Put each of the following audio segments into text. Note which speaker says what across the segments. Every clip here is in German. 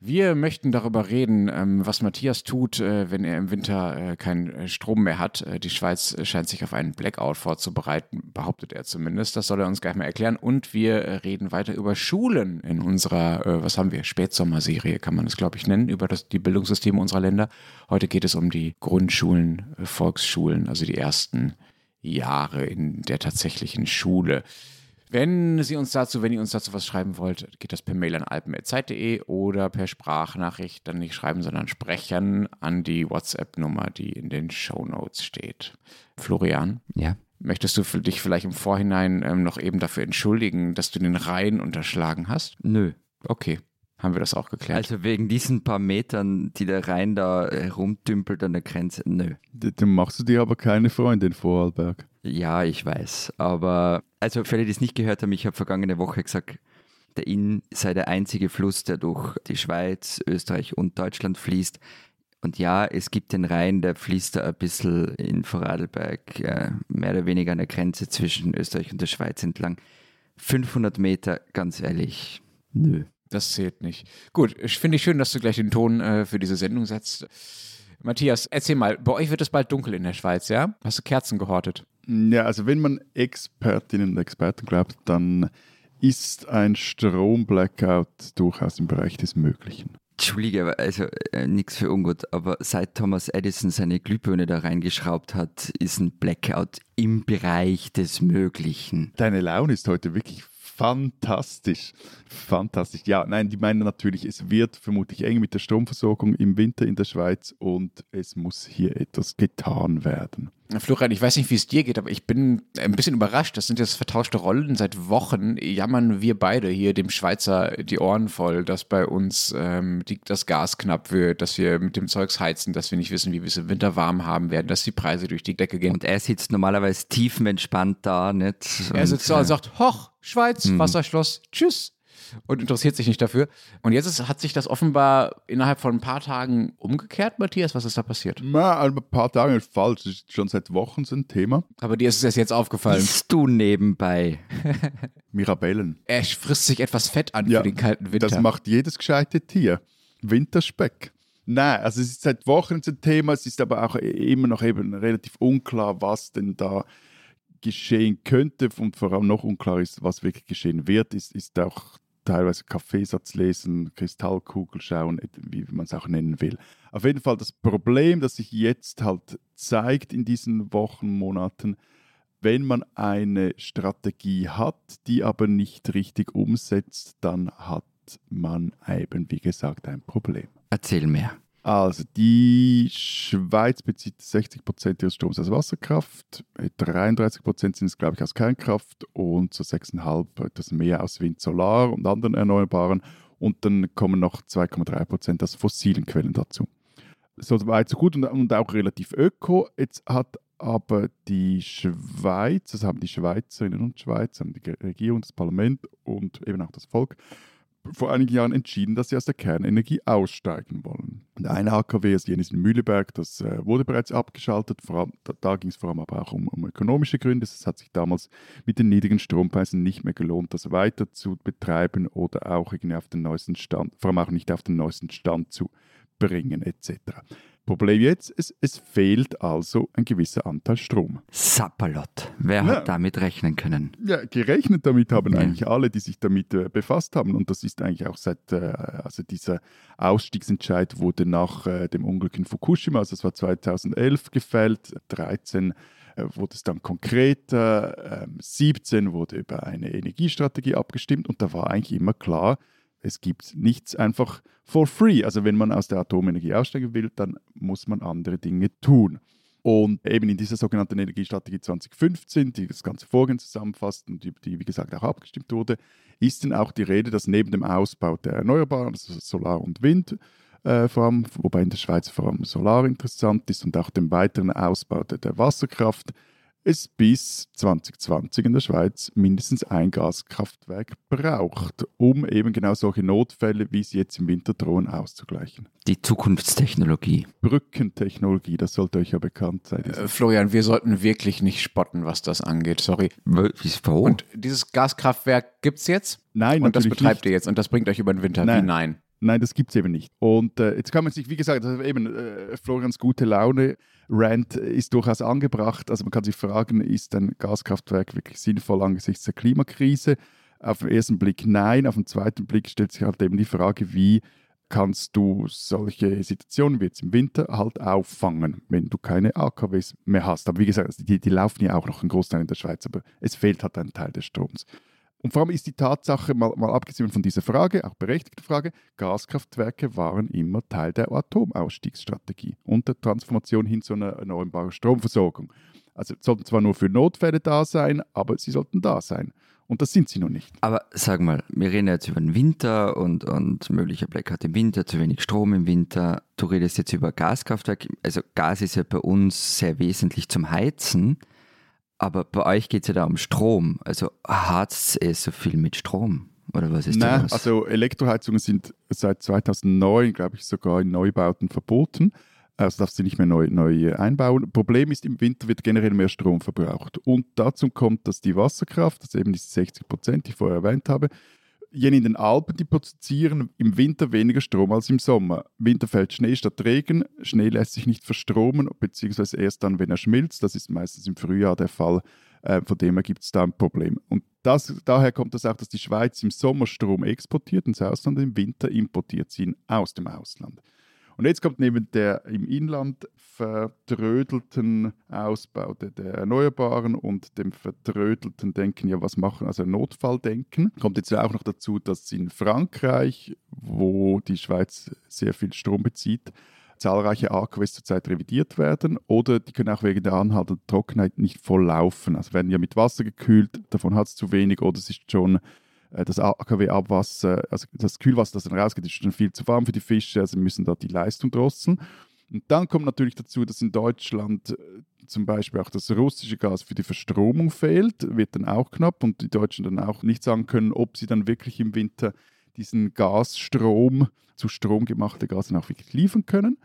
Speaker 1: Wir möchten darüber reden, ähm, was Matthias tut, äh, wenn er im Winter äh, keinen äh, Strom mehr hat. Die Schweiz scheint sich auf einen Blackout vorzubereiten, behauptet er zumindest. Das soll er uns gleich mal erklären. Und wir reden weiter über Schulen in unserer, was haben wir, Spätsommerserie kann man es, glaube ich, nennen, über das, die Bildungssysteme unserer Länder. Heute geht es um die Grundschulen, Volksschulen, also die ersten Jahre in der tatsächlichen Schule. Wenn Sie uns dazu, wenn ihr uns dazu was schreiben wollt, geht das per Mail an alpen.zeit.de oder per Sprachnachricht dann nicht schreiben, sondern sprechen an die WhatsApp-Nummer, die in den Show Notes steht. Florian?
Speaker 2: Ja.
Speaker 1: Möchtest du für dich vielleicht im Vorhinein ähm, noch eben dafür entschuldigen, dass du den Reihen unterschlagen hast?
Speaker 2: Nö.
Speaker 1: Okay. Haben wir das auch geklärt?
Speaker 2: Also wegen diesen paar Metern, die der Rhein da herumdümpelt an der Grenze, nö.
Speaker 3: Dann machst du dir aber keine Freunde in Vorarlberg.
Speaker 2: Ja, ich weiß. Aber, also für alle, die es nicht gehört haben, ich habe vergangene Woche gesagt, der Inn sei der einzige Fluss, der durch die Schweiz, Österreich und Deutschland fließt. Und ja, es gibt den Rhein, der fließt da ein bisschen in Vorarlberg, äh, mehr oder weniger an der Grenze zwischen Österreich und der Schweiz entlang. 500 Meter, ganz ehrlich, nö.
Speaker 1: Das zählt nicht. Gut, ich finde ich schön, dass du gleich den Ton äh, für diese Sendung setzt. Matthias, erzähl mal, bei euch wird es bald dunkel in der Schweiz, ja? Hast du Kerzen gehortet?
Speaker 3: Ja, also wenn man Expertinnen und Experten glaubt, dann ist ein Strom-Blackout durchaus im Bereich des Möglichen.
Speaker 2: Entschuldige, also äh, nichts für ungut, aber seit Thomas Edison seine Glühbirne da reingeschraubt hat, ist ein Blackout im Bereich des Möglichen.
Speaker 3: Deine Laune ist heute wirklich fantastisch. Fantastisch. Ja, nein, die meinen natürlich, es wird vermutlich eng mit der Stromversorgung im Winter in der Schweiz und es muss hier etwas getan werden.
Speaker 1: Florian, ich weiß nicht, wie es dir geht, aber ich bin ein bisschen überrascht. Das sind jetzt vertauschte Rollen. Seit Wochen jammern wir beide hier dem Schweizer die Ohren voll, dass bei uns ähm, die, das Gas knapp wird, dass wir mit dem Zeugs heizen, dass wir nicht wissen, wie wir es im Winter warm haben werden, dass die Preise durch die Decke gehen.
Speaker 2: Und er sitzt normalerweise tiefenentspannt da, nicht?
Speaker 1: Er sitzt da und sagt, hoch, Schweiz, hm. Wasserschloss, tschüss und interessiert sich nicht dafür. Und jetzt ist, hat sich das offenbar innerhalb von ein paar Tagen umgekehrt, Matthias. Was ist da passiert?
Speaker 3: Na, ein paar Tage ist falsch. Das ist schon seit Wochen so ein Thema.
Speaker 1: Aber dir ist es jetzt aufgefallen.
Speaker 2: Bist du nebenbei?
Speaker 3: Mirabellen.
Speaker 1: Er frisst sich etwas Fett an ja, für den kalten Winter.
Speaker 3: Das macht jedes gescheite Tier. Winterspeck. Nein, also es ist seit Wochen ein Thema, es ist aber auch immer noch eben relativ unklar, was denn da geschehen könnte und vor allem noch unklar ist, was wirklich geschehen wird, ist, ist auch teilweise Kaffeesatz lesen, Kristallkugel schauen, wie man es auch nennen will. Auf jeden Fall das Problem, das sich jetzt halt zeigt in diesen Wochen, Monaten, wenn man eine Strategie hat, die aber nicht richtig umsetzt, dann hat man eben, wie gesagt, ein Problem.
Speaker 2: Erzähl mehr.
Speaker 3: Also die Schweiz bezieht 60 Prozent ihres Stroms aus Wasserkraft, 33 Prozent sind es, glaube ich, aus Kernkraft und so 6,5 etwas mehr aus Wind, Solar und anderen Erneuerbaren. Und dann kommen noch 2,3 Prozent aus fossilen Quellen dazu. So weit, so gut und, und auch relativ öko. Jetzt hat aber die Schweiz, das haben die Schweizerinnen und Schweizer, die Regierung, das Parlament und eben auch das Volk, vor einigen Jahren entschieden, dass sie aus der Kernenergie aussteigen wollen. Der eine AKW ist jenes in Mühleberg, das äh, wurde bereits abgeschaltet. Allem, da, da ging es vor allem aber auch um, um ökonomische Gründe. Es hat sich damals mit den niedrigen Strompreisen nicht mehr gelohnt, das weiter zu betreiben oder auch irgendwie auf den neuesten Stand, vor allem auch nicht auf den neuesten Stand zu bringen etc. Problem jetzt, es, es fehlt also ein gewisser Anteil Strom.
Speaker 2: Sapperlot. Wer ja. hat damit rechnen können?
Speaker 3: Ja, gerechnet damit haben ja. eigentlich alle, die sich damit äh, befasst haben. Und das ist eigentlich auch seit, äh, also dieser Ausstiegsentscheid wurde nach äh, dem Unglück in Fukushima, also es war 2011 gefällt, 13 äh, wurde es dann konkreter, 17 ähm, wurde über eine Energiestrategie abgestimmt und da war eigentlich immer klar, es gibt nichts einfach for free. Also wenn man aus der Atomenergie aussteigen will, dann muss man andere Dinge tun. Und eben in dieser sogenannten Energiestrategie 2015, die das ganze Vorgehen zusammenfasst und die, die, wie gesagt auch abgestimmt wurde, ist dann auch die Rede, dass neben dem Ausbau der Erneuerbaren, also Solar und Wind, äh, vor allem, wobei in der Schweiz vor allem Solar interessant ist und auch dem weiteren Ausbau der, der Wasserkraft, es bis 2020 in der Schweiz mindestens ein Gaskraftwerk braucht, um eben genau solche Notfälle, wie sie jetzt im Winter drohen, auszugleichen.
Speaker 2: Die Zukunftstechnologie.
Speaker 3: Brückentechnologie, das sollte euch ja bekannt sein.
Speaker 1: Äh, Florian, wir sollten wirklich nicht spotten, was das angeht, sorry.
Speaker 2: Wieso?
Speaker 1: Und dieses Gaskraftwerk gibt es jetzt?
Speaker 3: Nein,
Speaker 1: Und das betreibt
Speaker 3: nicht.
Speaker 1: ihr jetzt und das bringt euch über den Winter?
Speaker 3: Nein.
Speaker 1: Wie nein?
Speaker 3: Nein, das gibt es eben nicht. Und äh, jetzt kann man sich, wie gesagt, also eben äh, Florians gute Laune Rant ist durchaus angebracht. Also man kann sich fragen, ist ein Gaskraftwerk wirklich sinnvoll angesichts der Klimakrise? Auf den ersten Blick nein, auf den zweiten Blick stellt sich halt eben die Frage, wie kannst du solche Situationen wie jetzt im Winter halt auffangen, wenn du keine AKWs mehr hast. Aber wie gesagt, also die, die laufen ja auch noch einen Großteil in der Schweiz, aber es fehlt halt ein Teil des Stroms. Und vor allem ist die Tatsache, mal, mal abgesehen von dieser Frage, auch berechtigte Frage, Gaskraftwerke waren immer Teil der Atomausstiegsstrategie und der Transformation hin zu einer erneuerbaren Stromversorgung. Also sollten zwar nur für Notfälle da sein, aber sie sollten da sein. Und das sind sie noch nicht.
Speaker 2: Aber sag mal, wir reden jetzt über den Winter und, und möglicher Blackout im Winter, zu wenig Strom im Winter. Du redest jetzt über Gaskraftwerk. Also Gas ist ja bei uns sehr wesentlich zum Heizen. Aber bei euch geht es ja da um Strom. Also harzt es so viel mit Strom? Oder was ist da
Speaker 3: Nein,
Speaker 2: los?
Speaker 3: also Elektroheizungen sind seit 2009, glaube ich, sogar in Neubauten verboten. Also darfst du nicht mehr neu, neu einbauen. Problem ist, im Winter wird generell mehr Strom verbraucht. Und dazu kommt, dass die Wasserkraft, das eben diese 60 Prozent, die ich vorher erwähnt habe, jene in den Alpen, die produzieren im Winter weniger Strom als im Sommer. Im Winter fällt Schnee statt Regen. Schnee lässt sich nicht verstromen, beziehungsweise erst dann, wenn er schmilzt. Das ist meistens im Frühjahr der Fall. Äh, von dem her gibt es da ein Problem. Und das, daher kommt das auch, dass die Schweiz im Sommer Strom exportiert ins Ausland, im Winter importiert sie ihn aus dem Ausland. Und jetzt kommt neben der im Inland verdrödelten Ausbau der, der Erneuerbaren und dem verdrödelten Denken, ja, was machen, also Notfalldenken, kommt jetzt auch noch dazu, dass in Frankreich, wo die Schweiz sehr viel Strom bezieht, zahlreiche AKWs zurzeit revidiert werden oder die können auch wegen der anhaltenden Trockenheit nicht voll laufen. Also werden ja mit Wasser gekühlt, davon hat es zu wenig oder es ist schon das AKW-Abwasser, also das Kühlwasser, das dann rausgeht, ist schon viel zu warm für die Fische, also müssen da die Leistung drosseln. Und dann kommt natürlich dazu, dass in Deutschland äh, zum Beispiel auch das russische Gas für die Verstromung fehlt, wird dann auch knapp und die Deutschen dann auch nicht sagen können, ob sie dann wirklich im Winter diesen Gasstrom zu Strom gemachte Gas dann auch wirklich liefern können.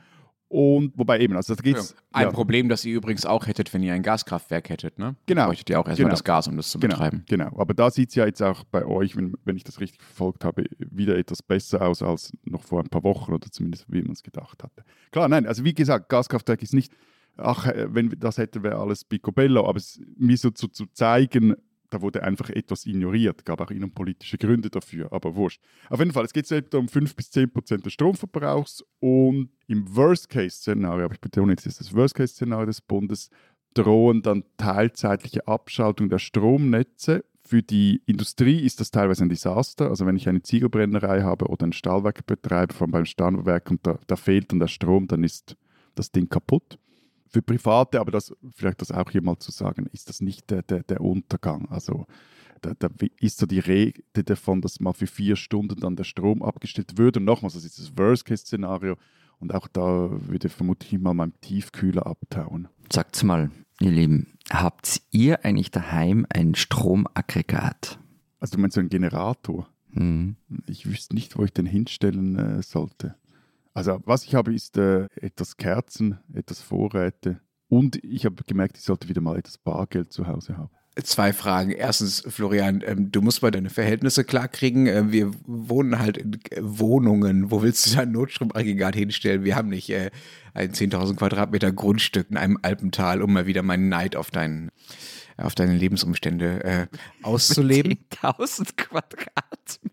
Speaker 3: Und wobei eben, also da geht's.
Speaker 1: Ein
Speaker 3: ja,
Speaker 1: Problem, das ihr übrigens auch hättet, wenn ihr ein Gaskraftwerk hättet, ne?
Speaker 3: Genau.
Speaker 1: Bräuchtet ihr auch erstmal
Speaker 3: Genau.
Speaker 1: das Gas, um das zu
Speaker 3: Genau,
Speaker 1: betreiben.
Speaker 3: genau. Aber da sieht es ja jetzt auch bei euch, wenn, wenn ich das richtig verfolgt habe, wieder etwas besser aus als noch vor ein paar Wochen oder zumindest wie man es gedacht hatte. Klar, nein, also wie gesagt, Gaskraftwerk ist nicht, ach, äh, wenn wir das hätte, wäre alles picobello, aber es, mir so zu, zu zeigen, da wurde einfach etwas ignoriert, gab auch innenpolitische Gründe dafür, aber wurscht. Auf jeden Fall, es geht etwa um 5 bis 10 Prozent des Stromverbrauchs und im Worst-Case-Szenario, aber ich betone jetzt, das ist das Worst-Case-Szenario des Bundes, drohen dann teilzeitliche Abschaltung der Stromnetze. Für die Industrie ist das teilweise ein Desaster. Also wenn ich eine Ziegelbrennerei habe oder ein Stahlwerk betreibe, vor allem beim Stahlwerk und da, da fehlt dann der Strom, dann ist das Ding kaputt. Für Private, aber das vielleicht das auch hier mal zu sagen, ist das nicht der, der, der Untergang. Also da, da ist so die Rede davon, dass mal für vier Stunden dann der Strom abgestellt würde. Und nochmals, das ist das Worst-Case-Szenario. Und auch da würde vermutlich mal mein Tiefkühler abtauen.
Speaker 2: Sagt's mal, ihr Lieben, habt ihr eigentlich daheim ein Stromaggregat?
Speaker 3: Also du meinst so einen Generator?
Speaker 2: Hm.
Speaker 3: Ich wüsste nicht, wo ich den hinstellen äh, sollte. Also was ich habe, ist äh, etwas Kerzen, etwas Vorräte und ich habe gemerkt, ich sollte wieder mal etwas Bargeld zu Hause haben.
Speaker 1: Zwei Fragen. Erstens, Florian, ähm, du musst mal deine Verhältnisse klarkriegen. Äh, wir wohnen halt in äh, Wohnungen. Wo willst du da ein Notstromaggregat hinstellen? Wir haben nicht äh, ein 10.000 Quadratmeter Grundstück in einem Alpental, um mal wieder meinen Neid auf deinen auf deine Lebensumstände äh, auszuleben.
Speaker 2: 10.000 Quadratmeter.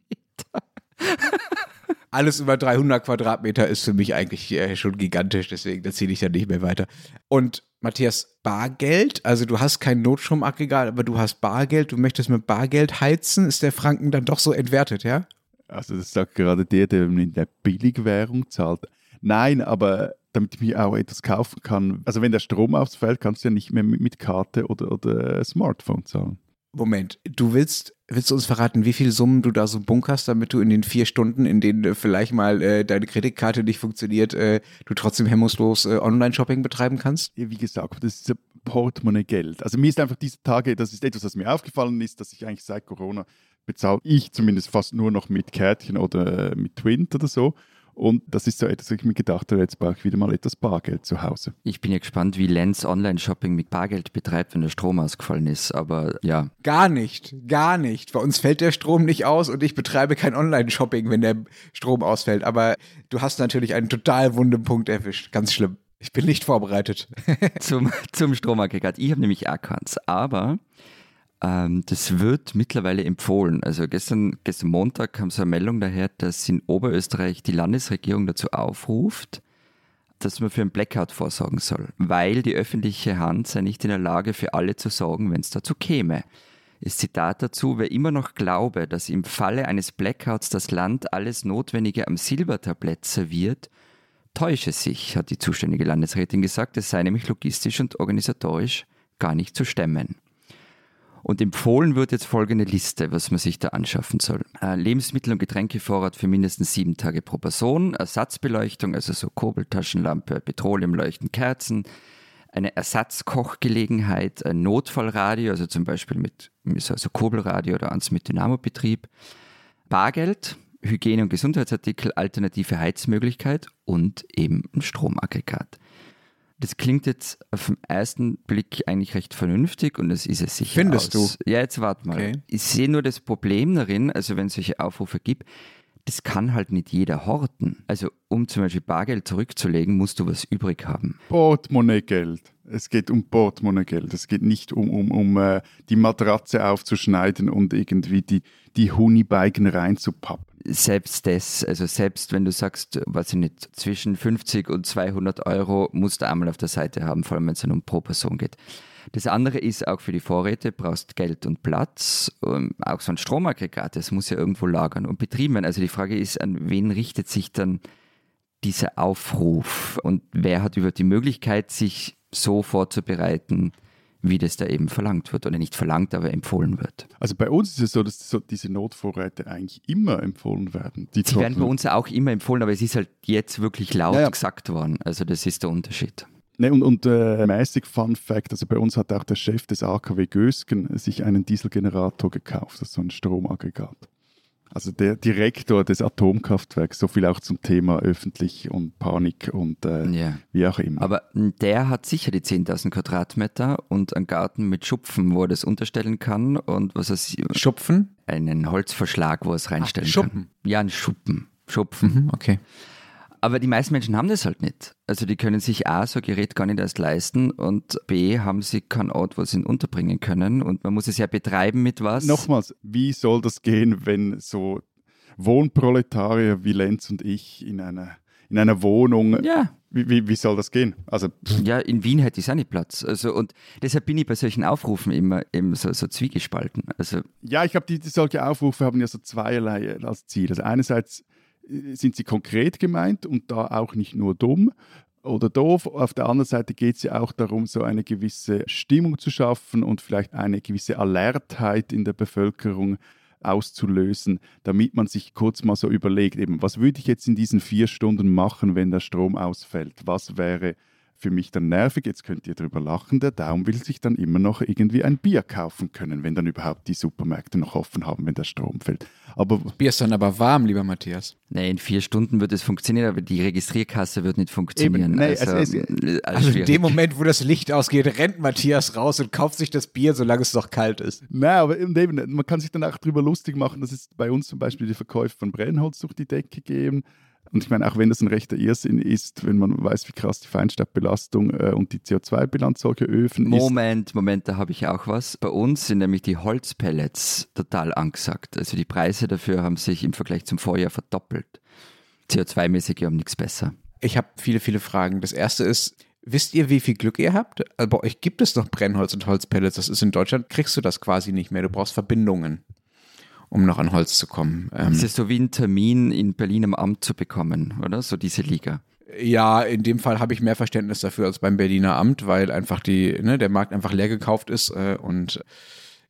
Speaker 1: Alles über 300 Quadratmeter ist für mich eigentlich äh, schon gigantisch, deswegen erzähle ich da nicht mehr weiter. Und Matthias, Bargeld, also du hast kein Notstromaggregat, aber du hast Bargeld, du möchtest mit Bargeld heizen, ist der Franken dann doch so entwertet, ja?
Speaker 3: Also das sagt gerade der, der in der Billigwährung zahlt. Nein, aber damit ich mir auch etwas kaufen kann. Also wenn der Strom ausfällt, kannst du ja nicht mehr mit, Karte oder, oder Smartphone zahlen.
Speaker 1: Moment, du willst, willst du uns verraten, wie viel Summen du da so bunkerst, damit du in den vier Stunden, in denen äh, vielleicht mal äh, deine Kreditkarte nicht funktioniert, äh, du trotzdem hemmungslos äh, Online-Shopping betreiben kannst?
Speaker 3: Ja, wie gesagt, das ist ja Portemonnaie-Geld. Also mir ist einfach diese Tage, das ist etwas, was mir aufgefallen ist, dass ich eigentlich seit Corona bezahle ich zumindest fast nur noch mit Kärtchen oder äh, mit Twint oder so. Und das ist so etwas, was ich mir gedacht habe, jetzt brauche ich wieder mal etwas Bargeld zu Hause.
Speaker 2: Ich bin ja gespannt, wie Lenz Online-Shopping mit Bargeld betreibt, wenn der Strom ausgefallen ist. Aber ja.
Speaker 1: Gar nicht, gar nicht. Bei uns fällt der Strom nicht aus und ich betreibe kein Online-Shopping, wenn der Strom ausfällt. Aber du hast natürlich einen total wunden Punkt erwischt. Ganz schlimm. Ich bin nicht vorbereitet.
Speaker 2: zum, zum Stromaggregat. Ich habe nämlich auch keins. Aber das wird mittlerweile empfohlen. Also gestern, gestern Montag kam so eine Meldung daher, dass in Oberösterreich die Landesregierung dazu aufruft, dass man für einen Blackout vorsorgen soll, weil die öffentliche Hand sei nicht in der Lage, für alle zu sorgen, wenn es dazu käme. Das Zitat dazu, wer immer noch glaube, dass im Falle eines Blackouts das Land alles Notwendige am Silbertablett serviert, täusche sich, hat die zuständige Landesrätin gesagt, es sei nämlich logistisch und organisatorisch gar nicht zu stemmen. Und empfohlen wird jetzt folgende Liste, was man sich da anschaffen soll. Äh, Lebensmittel- und Getränkevorrat für mindestens sieben Tage pro Person, Ersatzbeleuchtung, also so Kurbeltaschenlampe, Petroleumleuchten, Kerzen, eine Ersatzkochgelegenheit, ein Notfallradio, also zum Beispiel mit also Kurbelradio oder eins mit Dynamobetrieb, Bargeld, Hygiene- und Gesundheitsartikel, alternative Heizmöglichkeit und eben ein Stromaggregat. Das klingt jetzt auf den ersten Blick eigentlich recht vernünftig und das ist es sicher.
Speaker 1: Findest
Speaker 2: aus. du? Ja, jetzt warte mal. Okay. Ich sehe nur das Problem darin, also wenn es solche Aufrufe gibt, das kann halt nicht jeder horten. Also um zum Beispiel Bargeld zurückzulegen, musst du was übrig haben.
Speaker 3: Portemonnaie-Geld. Es geht um Portemonnaie-Geld. Es geht nicht um, um, um uh, die Matratze aufzuschneiden und irgendwie die, die Honigbalken reinzupappen
Speaker 2: selbst das, also selbst wenn du sagst, was ich nicht, zwischen 50 und 200 Euro musst du einmal auf der Seite haben, vor allem wenn es dann um pro Person geht. Das andere ist auch für die Vorräte, brauchst Geld und Platz, ähm, auch so ein Stromaggregat, das muss ja irgendwo lagern und betrieben werden. Also die Frage ist, an wen richtet sich dann dieser Aufruf und wer hat über die Möglichkeit, sich so vorzubereiten, wie das da eben verlangt wird oder nicht verlangt, aber empfohlen wird.
Speaker 3: Also bei uns ist es so, dass so diese Notvorräte eigentlich immer empfohlen werden.
Speaker 2: Die Sie werden bei uns auch immer empfohlen, aber es ist halt jetzt wirklich laut naja. gesagt worden. Also das ist der Unterschied.
Speaker 3: Ne, und, und äh, mäßig Fun Fact, also bei uns hat auch der Chef des AKW Gösgen sich einen Dieselgenerator gekauft, also so ein Stromaggregat. Also der Direktor des Atomkraftwerks, so viel auch zum Thema öffentlich und Panik und äh, yeah. wie auch immer.
Speaker 2: Aber der hat sicher die 10.000 Quadratmeter und einen Garten mit Schupfen, wo er das unterstellen kann und was er
Speaker 1: Schupfen?
Speaker 2: Einen Holzverschlag, wo er es reinstellen
Speaker 1: Ach, Schuppen.
Speaker 2: kann. Ja, ein Schuppen. Schupfen.
Speaker 1: Mhm, okay.
Speaker 2: Aber die meisten Menschen haben das halt nicht. Also die können sich A, so ein Gerät gar nicht erst leisten und B, haben sie keinen Ort, wo sie ihn unterbringen können und man muss es ja betreiben mit was.
Speaker 3: Nochmals, wie soll das gehen, wenn so Wohnproletarier wie Lenz und ich in einer, in einer Wohnung
Speaker 2: ja.
Speaker 3: Wie, wie, wie, soll das gehen? Also,
Speaker 2: ja, in Wien hätte ich auch nicht Platz. Also, und deshalb bin ich bei solchen Aufrufen immer, immer so, so zwiegespalten. Also,
Speaker 3: ja, ich glaube, die, die, solche Aufrufe haben ja so zweierlei als Ziel. Also einerseits sind sie konkret gemeint und da auch nicht nur dumm oder doof. Auf der anderen Seite geht es ja auch darum, so eine gewisse Stimmung zu schaffen und vielleicht eine gewisse Alertheit in der Bevölkerung auszulösen, damit man sich kurz mal so überlegt, eben, was würde ich jetzt in diesen vier Stunden machen, wenn der Strom ausfällt? Was wäre für mich dann nervig. Jetzt könnt ihr drüber lachen. Der Daumen will sich dann immer noch irgendwie ein Bier kaufen können, wenn dann überhaupt die Supermärkte noch offen haben, wenn der Strom fällt.
Speaker 1: Aber Bier ist dann aber warm, lieber Matthias.
Speaker 2: Nee, in vier Stunden wird es funktionieren, aber die Registrierkasse wird nicht funktionieren. Eben, nee,
Speaker 1: also, es, es, also in dem Moment, wo das Licht ausgeht, rennt Matthias raus und kauft sich das Bier, solange es noch kalt ist.
Speaker 3: Nein, aber eben, man kann sich dann auch darüber lustig machen, dass es bei uns zum Beispiel die Verkäufe von Brennholz durch die Decke geben. Und ich meine, auch wenn das ein rechter Irrsinn ist, wenn man weiß, wie krass die Feinstaubbelastung äh, und die CO2-Bilanz solcher Öfen
Speaker 2: Moment, ist. Moment, Moment, da habe ich auch was. Bei uns sind nämlich die Holzpellets total angesagt. Also die Preise dafür haben sich im Vergleich zum Vorjahr verdoppelt. CO2-mäßig haben nichts besser.
Speaker 1: Ich habe viele, viele Fragen. Das erste ist, Wisst ihr, wie viel Glück ihr habt? Also bei euch gibt es noch Brennholz und Holzpellets. Das ist in Deutschland, kriegst du das quasi nicht mehr. Du brauchst Verbindungen um noch an Holz zu kommen.
Speaker 2: Ähm, es ist so wie ein Termin in Berlin am Amt zu bekommen, oder? So diese Liga.
Speaker 1: Ja, in dem Fall habe ich mehr Verständnis dafür als beim Berliner Amt, weil einfach die, ne, der Markt einfach leer gekauft ist äh, und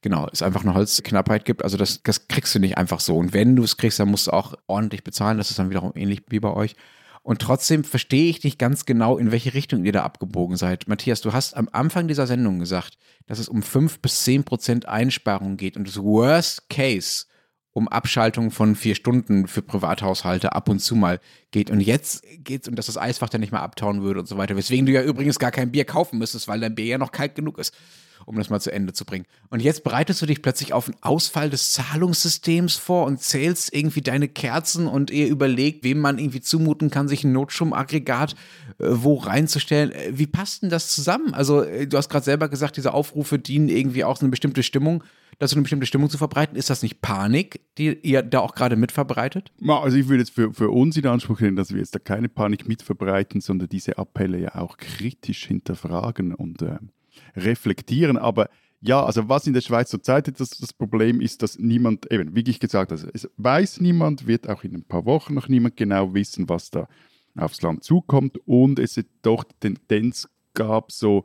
Speaker 1: genau, es einfach eine Holzknappheit gibt. Also das, das kriegst du nicht einfach so. Und wenn du es kriegst, dann musst du auch ordentlich bezahlen. Das ist dann wiederum ähnlich wie bei euch. Und trotzdem verstehe ich nicht ganz genau, in welche Richtung ihr da abgebogen seid. Matthias, du hast am Anfang dieser Sendung gesagt, dass es um 5 bis 10 Prozent Einsparungen geht und das Worst Case um Abschaltung von vier Stunden für Privathaushalte ab und zu mal geht. Und jetzt geht es um, dass das Eisfach dann nicht mehr abtauen würde und so weiter. Weswegen du ja übrigens gar kein Bier kaufen müsstest, weil dein Bier ja noch kalt genug ist um das mal zu Ende zu bringen. Und jetzt bereitest du dich plötzlich auf einen Ausfall des Zahlungssystems vor und zählst irgendwie deine Kerzen und ihr überlegt, wem man irgendwie zumuten kann, sich ein Notstromaggregat äh, wo reinzustellen. Äh, wie passt denn das zusammen? Also, äh, du hast gerade selber gesagt, diese Aufrufe dienen irgendwie auch so eine bestimmte Stimmung dazu eine bestimmte Stimmung zu verbreiten. Ist das nicht Panik, die ihr da auch gerade mitverbreitet?
Speaker 3: Also ich würde jetzt für, für uns in Anspruch nehmen, dass wir jetzt da keine Panik mitverbreiten, sondern diese Appelle ja auch kritisch hinterfragen und äh, reflektieren. Aber ja, also was in der Schweiz zurzeit das, das Problem ist, dass niemand, eben, wie ich gesagt habe, es weiß niemand, wird auch in ein paar Wochen noch niemand genau wissen, was da aufs Land zukommt und es doch die Tendenz gab, so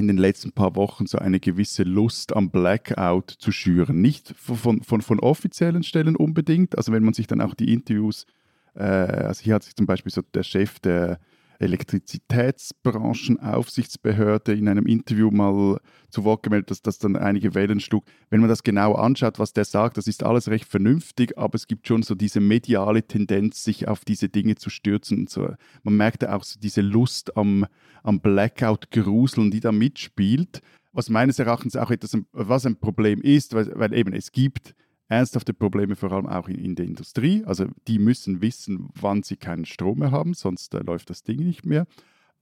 Speaker 3: in den letzten paar Wochen so eine gewisse Lust am Blackout zu schüren. Nicht von, von, von offiziellen Stellen unbedingt, also wenn man sich dann auch die Interviews, äh, also hier hat sich zum Beispiel so der Chef der Elektrizitätsbranchenaufsichtsbehörde in einem Interview mal zu Wort gemeldet, dass das dann einige Wellen schlug. Wenn man das genau anschaut, was der sagt, das ist alles recht vernünftig, aber es gibt schon so diese mediale Tendenz, sich auf diese Dinge zu stürzen. Und so. Man merkte auch so diese Lust am, am Blackout-Gruseln, die da mitspielt, was meines Erachtens auch etwas, was ein Problem ist, weil, weil eben es gibt ernsthafte Probleme, vor allem auch in, in, der Industrie. Also die müssen wissen, wann sie keinen Strom mehr haben, sonst äh, läuft das Ding nicht mehr.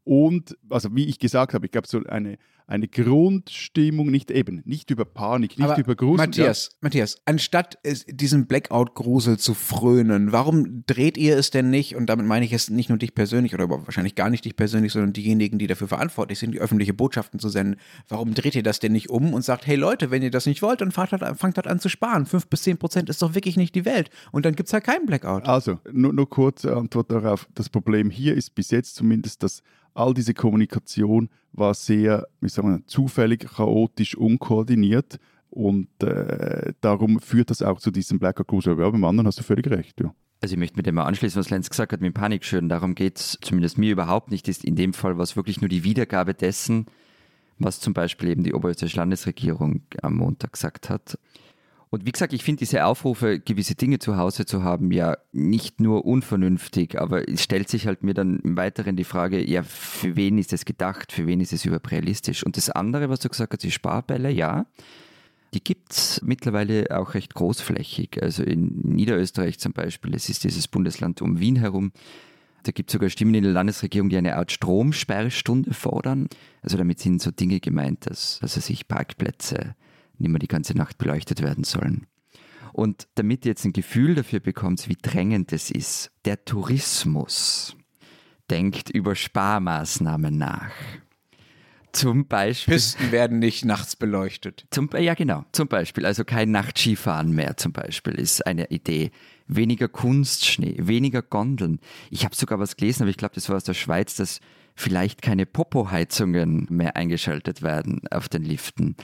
Speaker 3: Und, also wie ich gesagt habe, ich glaube, so eine, eine Grundstimmung, nicht eben, nicht über Panik, nicht
Speaker 1: Aber
Speaker 3: über Grusel.
Speaker 1: Matthias, ja. Matthias, anstatt diesen Blackout-Grusel zu frönen, warum dreht ihr es denn nicht, und damit meine ich es nicht nur dich persönlich oder wahrscheinlich gar nicht dich persönlich, sondern diejenigen, die dafür verantwortlich sind, die öffentliche Botschaften zu senden, warum dreht ihr das denn nicht um und sagt, hey Leute, wenn ihr das nicht wollt, dann fangt halt, fangt halt an zu sparen. Fünf bis zehn Prozent ist doch wirklich nicht die Welt. Und dann gibt es halt keinen Blackout.
Speaker 3: Also, nur, nur kurze Antwort darauf. Das Problem hier ist bis jetzt zumindest, dass all diese Kommunikation war sehr, wie sagen wir, zufällig, chaotisch, unkoordiniert und äh, darum führt das auch zu diesem Blackout Cruise. Aber beim anderen hast du völlig recht, ja.
Speaker 2: Also ich möchte mit dem anschließen, was Lenz gesagt hat mit Panikschüren. Darum geht es zumindest mir überhaupt nicht. Ist in dem Fall was wirklich nur die Wiedergabe dessen, was zum Beispiel eben die Oberösterreichische Landesregierung am Montag gesagt hat. Und wie gesagt, ich finde diese Aufrufe, gewisse Dinge zu Hause zu haben, ja nicht nur unvernünftig, aber es stellt sich halt mir dann im Weiteren die Frage, ja, für wen ist es gedacht, für wen ist es überhaupt realistisch? Und das andere, was du gesagt hast, die Sparbälle, ja, die gibt es mittlerweile auch recht großflächig. Also in Niederösterreich zum Beispiel, es ist dieses Bundesland um Wien herum, da gibt es sogar Stimmen in der Landesregierung, die eine Art Stromsperrstunde fordern. Also damit sind so Dinge gemeint, dass, dass sich Parkplätze nicht mehr die ganze Nacht beleuchtet werden sollen. Und damit ihr jetzt ein Gefühl dafür bekommt, wie drängend es ist, der Tourismus denkt über Sparmaßnahmen nach.
Speaker 1: Zum Beispiel. Pisten werden nicht nachts beleuchtet.
Speaker 2: Zum, ja, genau. Zum Beispiel. Also kein Nachtskifahren mehr, zum Beispiel, ist eine Idee. Weniger Kunstschnee, weniger Gondeln. Ich habe sogar was gelesen, aber ich glaube, das war aus der Schweiz, dass vielleicht keine Popo-Heizungen mehr eingeschaltet werden auf den Liften.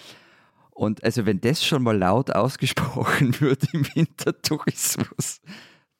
Speaker 2: Und also wenn das schon mal laut ausgesprochen wird im Wintertourismus,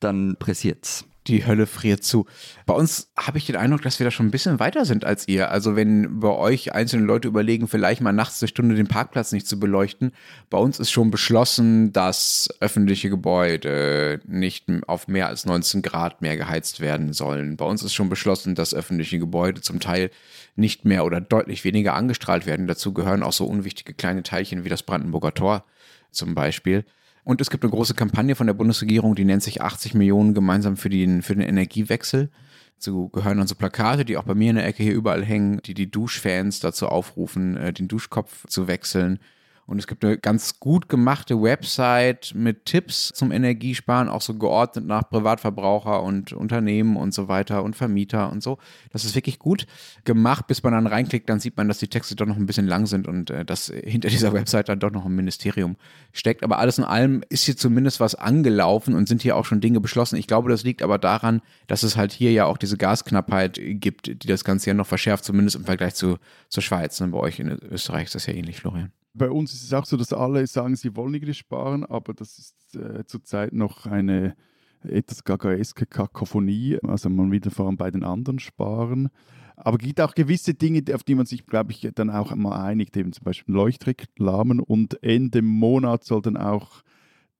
Speaker 2: dann pressiert's
Speaker 1: die Hölle friert zu. Bei uns habe ich den Eindruck, dass wir da schon ein bisschen weiter sind als ihr. Also wenn bei euch einzelne Leute überlegen, vielleicht mal nachts eine Stunde den Parkplatz nicht zu beleuchten, bei uns ist schon beschlossen, dass öffentliche Gebäude nicht auf mehr als 19 Grad mehr geheizt werden sollen. Bei uns ist schon beschlossen, dass öffentliche Gebäude zum Teil nicht mehr oder deutlich weniger angestrahlt werden. Dazu gehören auch so unwichtige kleine Teilchen wie das Brandenburger Tor zum Beispiel. Und es gibt eine große Kampagne von der Bundesregierung, die nennt sich 80 Millionen gemeinsam für den, für den Energiewechsel. Dazu gehören dann so Plakate, die auch bei mir in der Ecke hier überall hängen, die die Duschfans dazu aufrufen, äh, den Duschkopf zu wechseln. Und es gibt eine ganz gut gemachte Website mit Tipps zum Energiesparen, auch so geordnet nach Privatverbraucher und Unternehmen und so weiter und Vermieter und so. Das ist wirklich gut gemacht. Bis man dann reinklickt, dann sieht man, dass die Texte doch noch ein bisschen lang sind und äh, dass hinter dieser Website dann doch noch ein Ministerium steckt. Aber alles in allem ist hier zumindest was angelaufen und sind hier auch schon Dinge beschlossen. Ich glaube, das liegt aber daran, dass es halt hier ja auch diese Gasknappheit gibt, die das Ganze ja noch verschärft, zumindest im Vergleich zu, zur Schweiz. Und bei euch in Österreich ist das ja ähnlich, Florian
Speaker 3: bei uns ist es auch so, dass alle sagen, sie wollen irgendwie sparen, aber das ist äh, zurzeit noch eine etwas gagaeske Kakophonie, also man wieder vor allem bei den anderen sparen. Aber es gibt auch gewisse Dinge, auf die man sich, glaube ich, dann auch mal einigt, eben zum Beispiel Leuchtreklamen und Ende Monat soll dann auch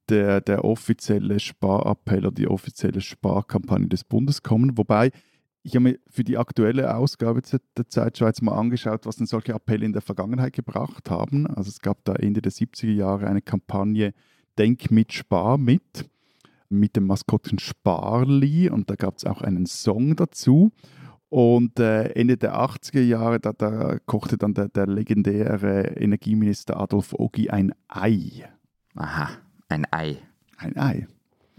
Speaker 3: der, der offizielle Sparappell oder die offizielle Sparkampagne des Bundes kommen. Wobei ich habe mir für die aktuelle Ausgabe der Zeitschweiz mal angeschaut, was denn solche Appelle in der Vergangenheit gebracht haben. Also es gab da Ende der 70er Jahre eine Kampagne Denk mit, Spar mit, mit dem Maskottchen Sparli und da gab es auch einen Song dazu. Und äh, Ende der 80er Jahre, da, da kochte dann der, der, legendäre Energieminister Adolf Ogi ein Ei.
Speaker 2: Aha, ein Ei.
Speaker 3: Ein Ei.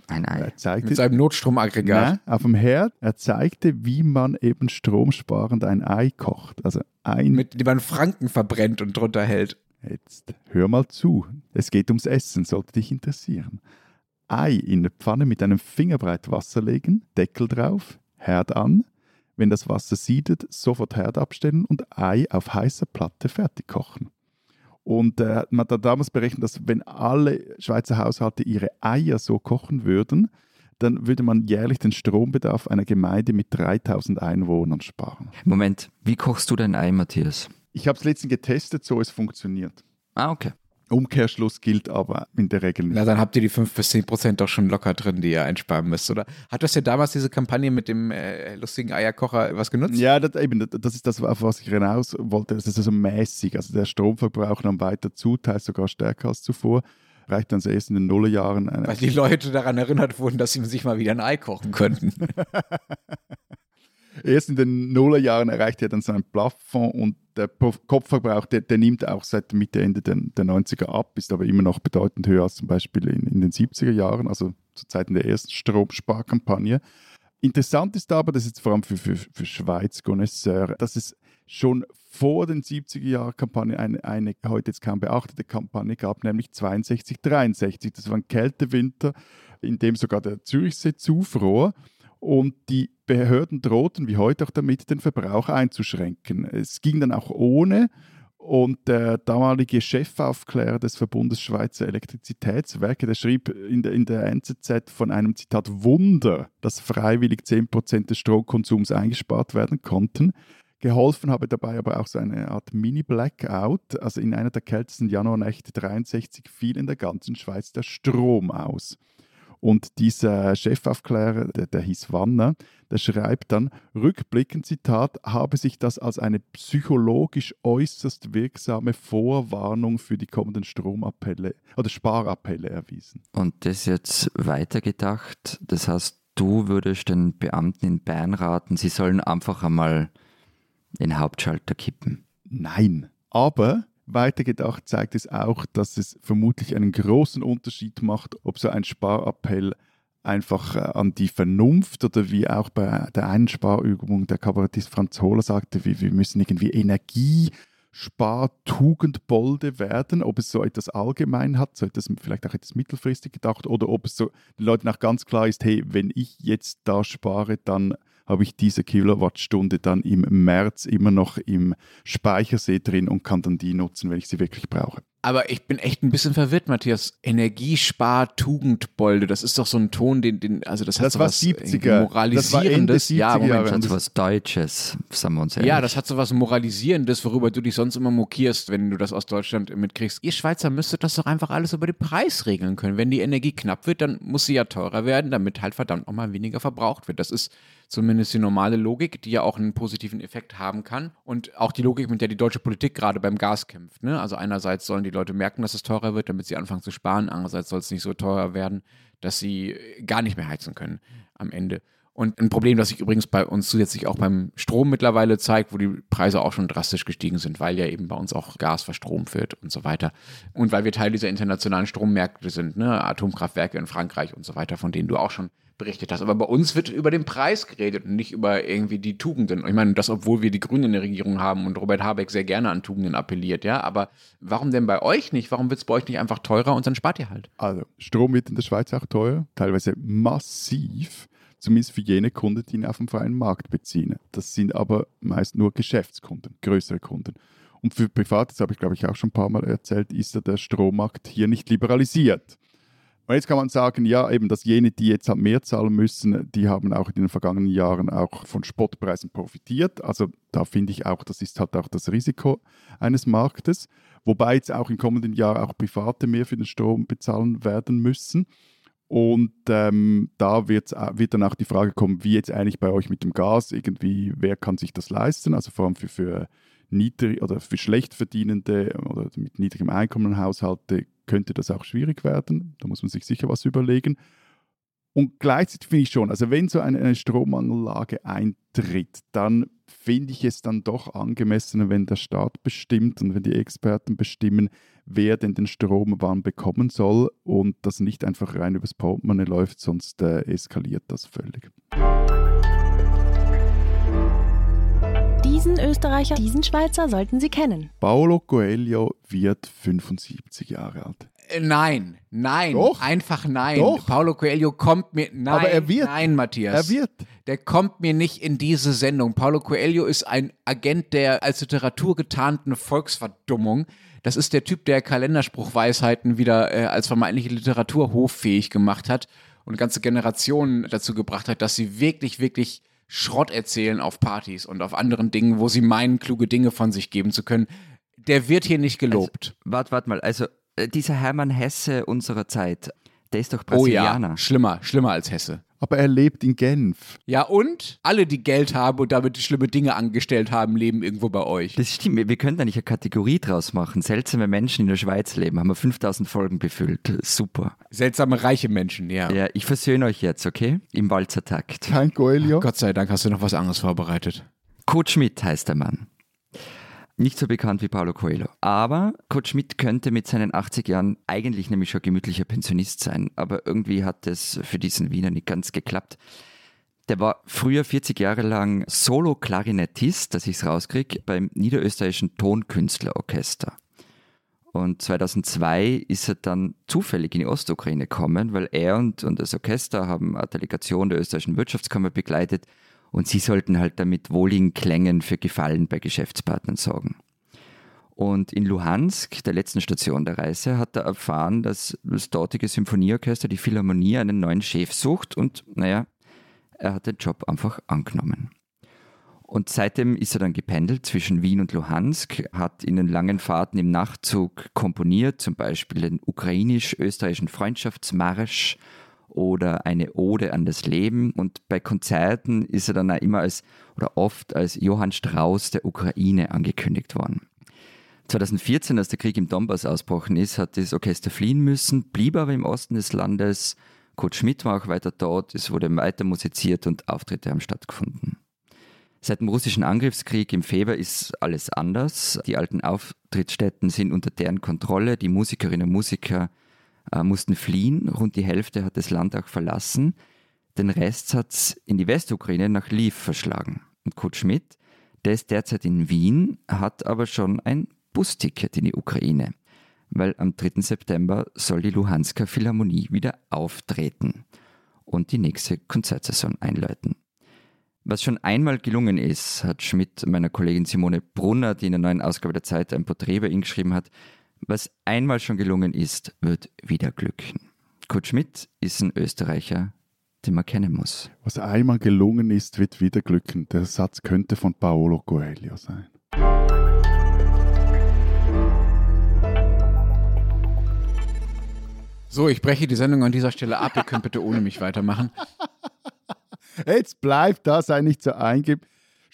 Speaker 2: Ein Ei.
Speaker 1: Er zeigte, Mit seinem Notstromaggregat.
Speaker 3: Na, auf dem Herd. Er zeigte, wie man eben stromsparend ein Ei kocht. Also ein.
Speaker 1: Mit dem man Franken verbrennt und drunter hält.
Speaker 3: Jetzt hör mal zu. Es geht ums Essen, sollte dich interessieren. Ei in eine Pfanne mit einem Fingerbreit Wasser legen, Deckel drauf, Herd an, wenn das Wasser siedet, sofort Herd abstellen und Ei auf heißer Platte fertig kochen. Und äh, man hat damals berechnet, dass wenn alle Schweizer Haushalte ihre Eier so kochen würden, dann würde man jährlich den Strombedarf einer Gemeinde mit 3000 Einwohnern sparen.
Speaker 2: Moment, wie kochst du dein Ei, Matthias?
Speaker 3: Ich habe es letztens getestet, so es funktioniert.
Speaker 2: Ah, okay.
Speaker 3: Umkehrschluss gilt aber in der Regel nicht.
Speaker 1: Na, dann habt ihr die 5 bis 10 Prozent doch schon locker drin, die ihr einsparen müsst, oder? Hat das ja damals diese Kampagne mit dem äh, lustigen Eierkocher was genutzt?
Speaker 3: Ja, das, eben, das ist das, auf was ich hinaus wollte. Das ist so mäßig. Also der Stromverbrauch nahm weiter zu, teils sogar stärker als zuvor. Reicht dann erst in den Nullerjahren.
Speaker 1: Weil die Leute daran erinnert wurden, dass sie sich mal wieder ein Ei kochen könnten.
Speaker 3: erst in den Nullerjahren erreicht er dann sein Plafond und der Kopfverbrauch, der, der, nimmt auch seit Mitte, Ende der, der 90er ab, ist aber immer noch bedeutend höher als zum Beispiel in, in den 70er Jahren, also zu Zeiten der ersten Stromsparkampagne. Interessant ist aber, das ist jetzt vor allem für, für, für Schweiz Connoisseur, dass es schon vor den 70er Jahren Kampagne eine, eine heute jetzt kaum beachtete Kampagne gab, nämlich 62, 63. Das war ein Kältewinter, in dem sogar der Zürichsee zufror. Und die Behörden drohten wie heute auch damit, den Verbrauch einzuschränken. Es ging dann auch ohne. Und der damalige Chefaufklärer des Verbundes Schweizer Elektrizitätswerke, der schrieb in der, in der NZZ von einem Zitat Wunder, dass freiwillig 10% des Stromkonsums eingespart werden konnten. Geholfen habe dabei aber auch so eine Art Mini-Blackout. Also in einer der kältesten Januarnächte 63 fiel in der ganzen Schweiz der Strom aus. Und dieser Chefaufklärer, der, der hieß Wanner, der schreibt dann, rückblickend Zitat, habe sich das als eine psychologisch äußerst wirksame Vorwarnung für die kommenden Stromappelle oder Sparappelle erwiesen.
Speaker 2: Und das jetzt weitergedacht, das heißt, du würdest den Beamten in Bern raten, sie sollen einfach einmal den Hauptschalter kippen.
Speaker 3: Nein, aber Weitergedacht zeigt es auch, dass es vermutlich einen großen Unterschied macht, ob so ein Sparappell einfach äh, an die Vernunft oder wie auch bei der einen Sparübung der Kabarettist Franz Hohler sagte, wir, wir müssen irgendwie Energie Spartugendbolde werden, ob es so etwas allgemein hat, so etwas vielleicht auch etwas mittelfristig gedacht, oder ob es so den Leuten auch ganz klar ist, hey, wenn ich jetzt da spare, dann habe ich diese Kilowattstunde dann im März immer noch im Speichersee drin und kann dann die nutzen, wenn ich sie wirklich brauche.
Speaker 1: Aber ich bin echt ein bisschen verwirrt, Matthias. Energiespar-Tugendbolde, das ist doch so ein Ton, den, den also das hat
Speaker 3: das
Speaker 1: so
Speaker 3: war
Speaker 1: was
Speaker 3: 70er.
Speaker 1: Moralisierendes.
Speaker 2: Das ja, Moment, schon so was Deutsches, sagen wir uns ehrlich.
Speaker 1: Ja, das hat so was Moralisierendes, worüber du dich sonst immer mokierst, wenn du das aus Deutschland mitkriegst. Ihr Schweizer müsstet das doch einfach alles über den Preis regeln können. Wenn die Energie knapp wird, dann muss sie ja teurer werden, damit halt verdammt nochmal weniger verbraucht wird. Das ist zumindest die normale Logik, die ja auch einen positiven Effekt haben kann. Und auch die Logik, mit der die deutsche Politik gerade beim Gas kämpft. Ne? Also einerseits sollen die Leute merken, dass es teurer wird, damit sie anfangen zu sparen. Andererseits soll es nicht so teuer werden, dass sie gar nicht mehr heizen können am Ende. Und ein Problem, das sich übrigens bei uns zusätzlich auch beim Strom mittlerweile zeigt, wo die Preise auch schon drastisch gestiegen sind, weil ja eben bei uns auch Gas verstromt wird und so weiter. Und weil wir Teil dieser internationalen Strommärkte sind, ne? Atomkraftwerke in Frankreich und so weiter, von denen du auch schon berichtet hast. Aber bei uns wird über den Preis geredet und nicht über irgendwie die Tugenden. Ich meine, das, obwohl wir die Grünen in der Regierung haben und Robert Habeck sehr gerne an Tugenden appelliert, ja. Aber warum denn bei euch nicht? Warum wird es bei euch nicht einfach teurer und dann spart ihr halt?
Speaker 3: Also, Strom wird in der Schweiz auch teuer, teilweise massiv. Zumindest für jene Kunden, die ihn auf dem freien Markt beziehen. Das sind aber meist nur Geschäftskunden, größere Kunden. Und für Private, das habe ich glaube ich auch schon ein paar Mal erzählt, ist der Strommarkt hier nicht liberalisiert. Und jetzt kann man sagen, ja, eben, dass jene, die jetzt halt mehr zahlen müssen, die haben auch in den vergangenen Jahren auch von Spottpreisen profitiert. Also da finde ich auch, das ist halt auch das Risiko eines Marktes. Wobei jetzt auch im kommenden Jahr auch Private mehr für den Strom bezahlen werden müssen. Und ähm, da wird dann auch die Frage kommen, wie jetzt eigentlich bei euch mit dem Gas, irgendwie, wer kann sich das leisten? Also vor allem für, für niedrig oder für schlecht verdienende oder mit niedrigem Einkommen Haushalte könnte das auch schwierig werden. Da muss man sich sicher was überlegen. Und gleichzeitig finde ich schon, also wenn so eine, Strommangellage eintritt, dann finde ich es dann doch angemessener, wenn der Staat bestimmt und wenn die Experten bestimmen, wer denn den Strom wann bekommen soll und das nicht einfach rein übers Portemonnaie läuft, sonst äh, eskaliert das völlig.
Speaker 4: Diesen Österreicher, diesen Schweizer sollten Sie kennen.
Speaker 3: Paolo Coelho wird 75 Jahre alt.
Speaker 1: Äh, nein, nein,
Speaker 3: Doch.
Speaker 1: einfach nein.
Speaker 3: Doch.
Speaker 1: Paulo Coelho kommt mir, nein,
Speaker 3: Aber er wird.
Speaker 1: nein, Matthias.
Speaker 3: Er wird.
Speaker 1: Der kommt mir nicht in diese Sendung. Paulo Coelho ist ein Agent der als Literatur getarnten Volksverdummung. Das ist der Typ, der Kalenderspruchweisheiten wieder äh, als vermeintliche Literatur hoffähig gemacht hat und ganze Generationen dazu gebracht hat, dass sie wirklich, wirklich Schrott erzählen auf Partys und auf anderen Dingen, wo sie meinen, kluge Dinge von sich geben zu können. Der wird hier nicht gelobt.
Speaker 2: Also, warte, warte mal. Also, äh, dieser Hermann Hesse unserer Zeit, der ist doch
Speaker 1: oh ja,
Speaker 2: Brasilianer.
Speaker 1: schlimmer, schlimmer als Hesse.
Speaker 3: Aber er lebt in Genf.
Speaker 1: Ja, und alle, die Geld haben und damit schlimme Dinge angestellt haben, leben irgendwo bei euch.
Speaker 2: Das stimmt, wir- können da nicht eine Kategorie draus machen. Seltsame Menschen in der Schweiz leben, haben wir 5000 Folgen befüllt. Super.
Speaker 1: Seltsame reiche Menschen, ja.
Speaker 2: Ja, ich versöhne euch jetzt, okay? Im Walzertakt.
Speaker 3: Kein Coelho.
Speaker 1: Gott sei Dank hast du noch was anderes vorbereitet.
Speaker 2: Kurt Schmidt heißt der Mann. Nicht so bekannt wie Paulo Coelho. Aber Kurt Schmidt könnte mit seinen 80 Jahren eigentlich nämlich schon gemütlicher Pensionist sein. Aber irgendwie hat es für diesen Wiener nicht ganz geklappt. Der war früher 40 Jahre lang Solo-Klarinettist, dass ich es rauskriege, beim Niederösterreichischen Tonkünstlerorchester. Und 2002 ist er dann zufällig in die Ostukraine gekommen, weil er und, und das Orchester haben eine Delegation der österreichischen Wirtschaftskammer begleitet und sie sollten halt damit wohligen Klängen für Gefallen bei Geschäftspartnern sorgen. Und in Luhansk, der letzten Station der Reise, hat er erfahren, dass das dortige Symphonieorchester, die Philharmonie, einen neuen Chef sucht und, naja, er hat den Job einfach angenommen. Und seitdem ist er dann gependelt zwischen Wien und Luhansk, hat in den langen Fahrten im Nachtzug komponiert, zum Beispiel den ukrainisch-österreichischen Freundschaftsmarsch oder eine Ode an das Leben. Und bei Konzerten ist er dann auch immer als oder oft als Johann Strauss der Ukraine angekündigt worden. 2014, als der Krieg im Donbass ausbrochen ist, hat das Orchester fliehen müssen, blieb aber im Osten des Landes. Kurt Schmidt war auch weiter dort, es wurde weiter musiziert und Auftritte haben stattgefunden. Seit dem russischen Angriffskrieg im Februar ist alles anders. Die alten Auftrittsstätten sind unter deren Kontrolle. Die Musikerinnen und Musiker äh, mussten fliehen. Rund die Hälfte hat das Land auch verlassen. Den Rest hat es in die Westukraine nach Lviv verschlagen. Und Kurt Schmidt, der ist derzeit in Wien, hat aber schon ein Busticket in die Ukraine. Weil am 3. September soll die Luhansker Philharmonie wieder auftreten und die nächste Konzertsaison einläuten. Was schon einmal gelungen ist, hat Schmidt meiner Kollegin Simone Brunner, die in der neuen Ausgabe der Zeit ein Porträt über ihn geschrieben hat, was einmal schon gelungen ist, wird wieder glücken. Kurt Schmidt ist ein Österreicher, den man kennen muss.
Speaker 3: Was einmal gelungen ist, wird wieder glücken. Der Satz könnte von Paolo Coelho sein.
Speaker 1: So, ich breche die Sendung an dieser Stelle ab. Ihr könnt bitte ohne mich weitermachen.
Speaker 3: Jetzt bleibt das eigentlich so eingib.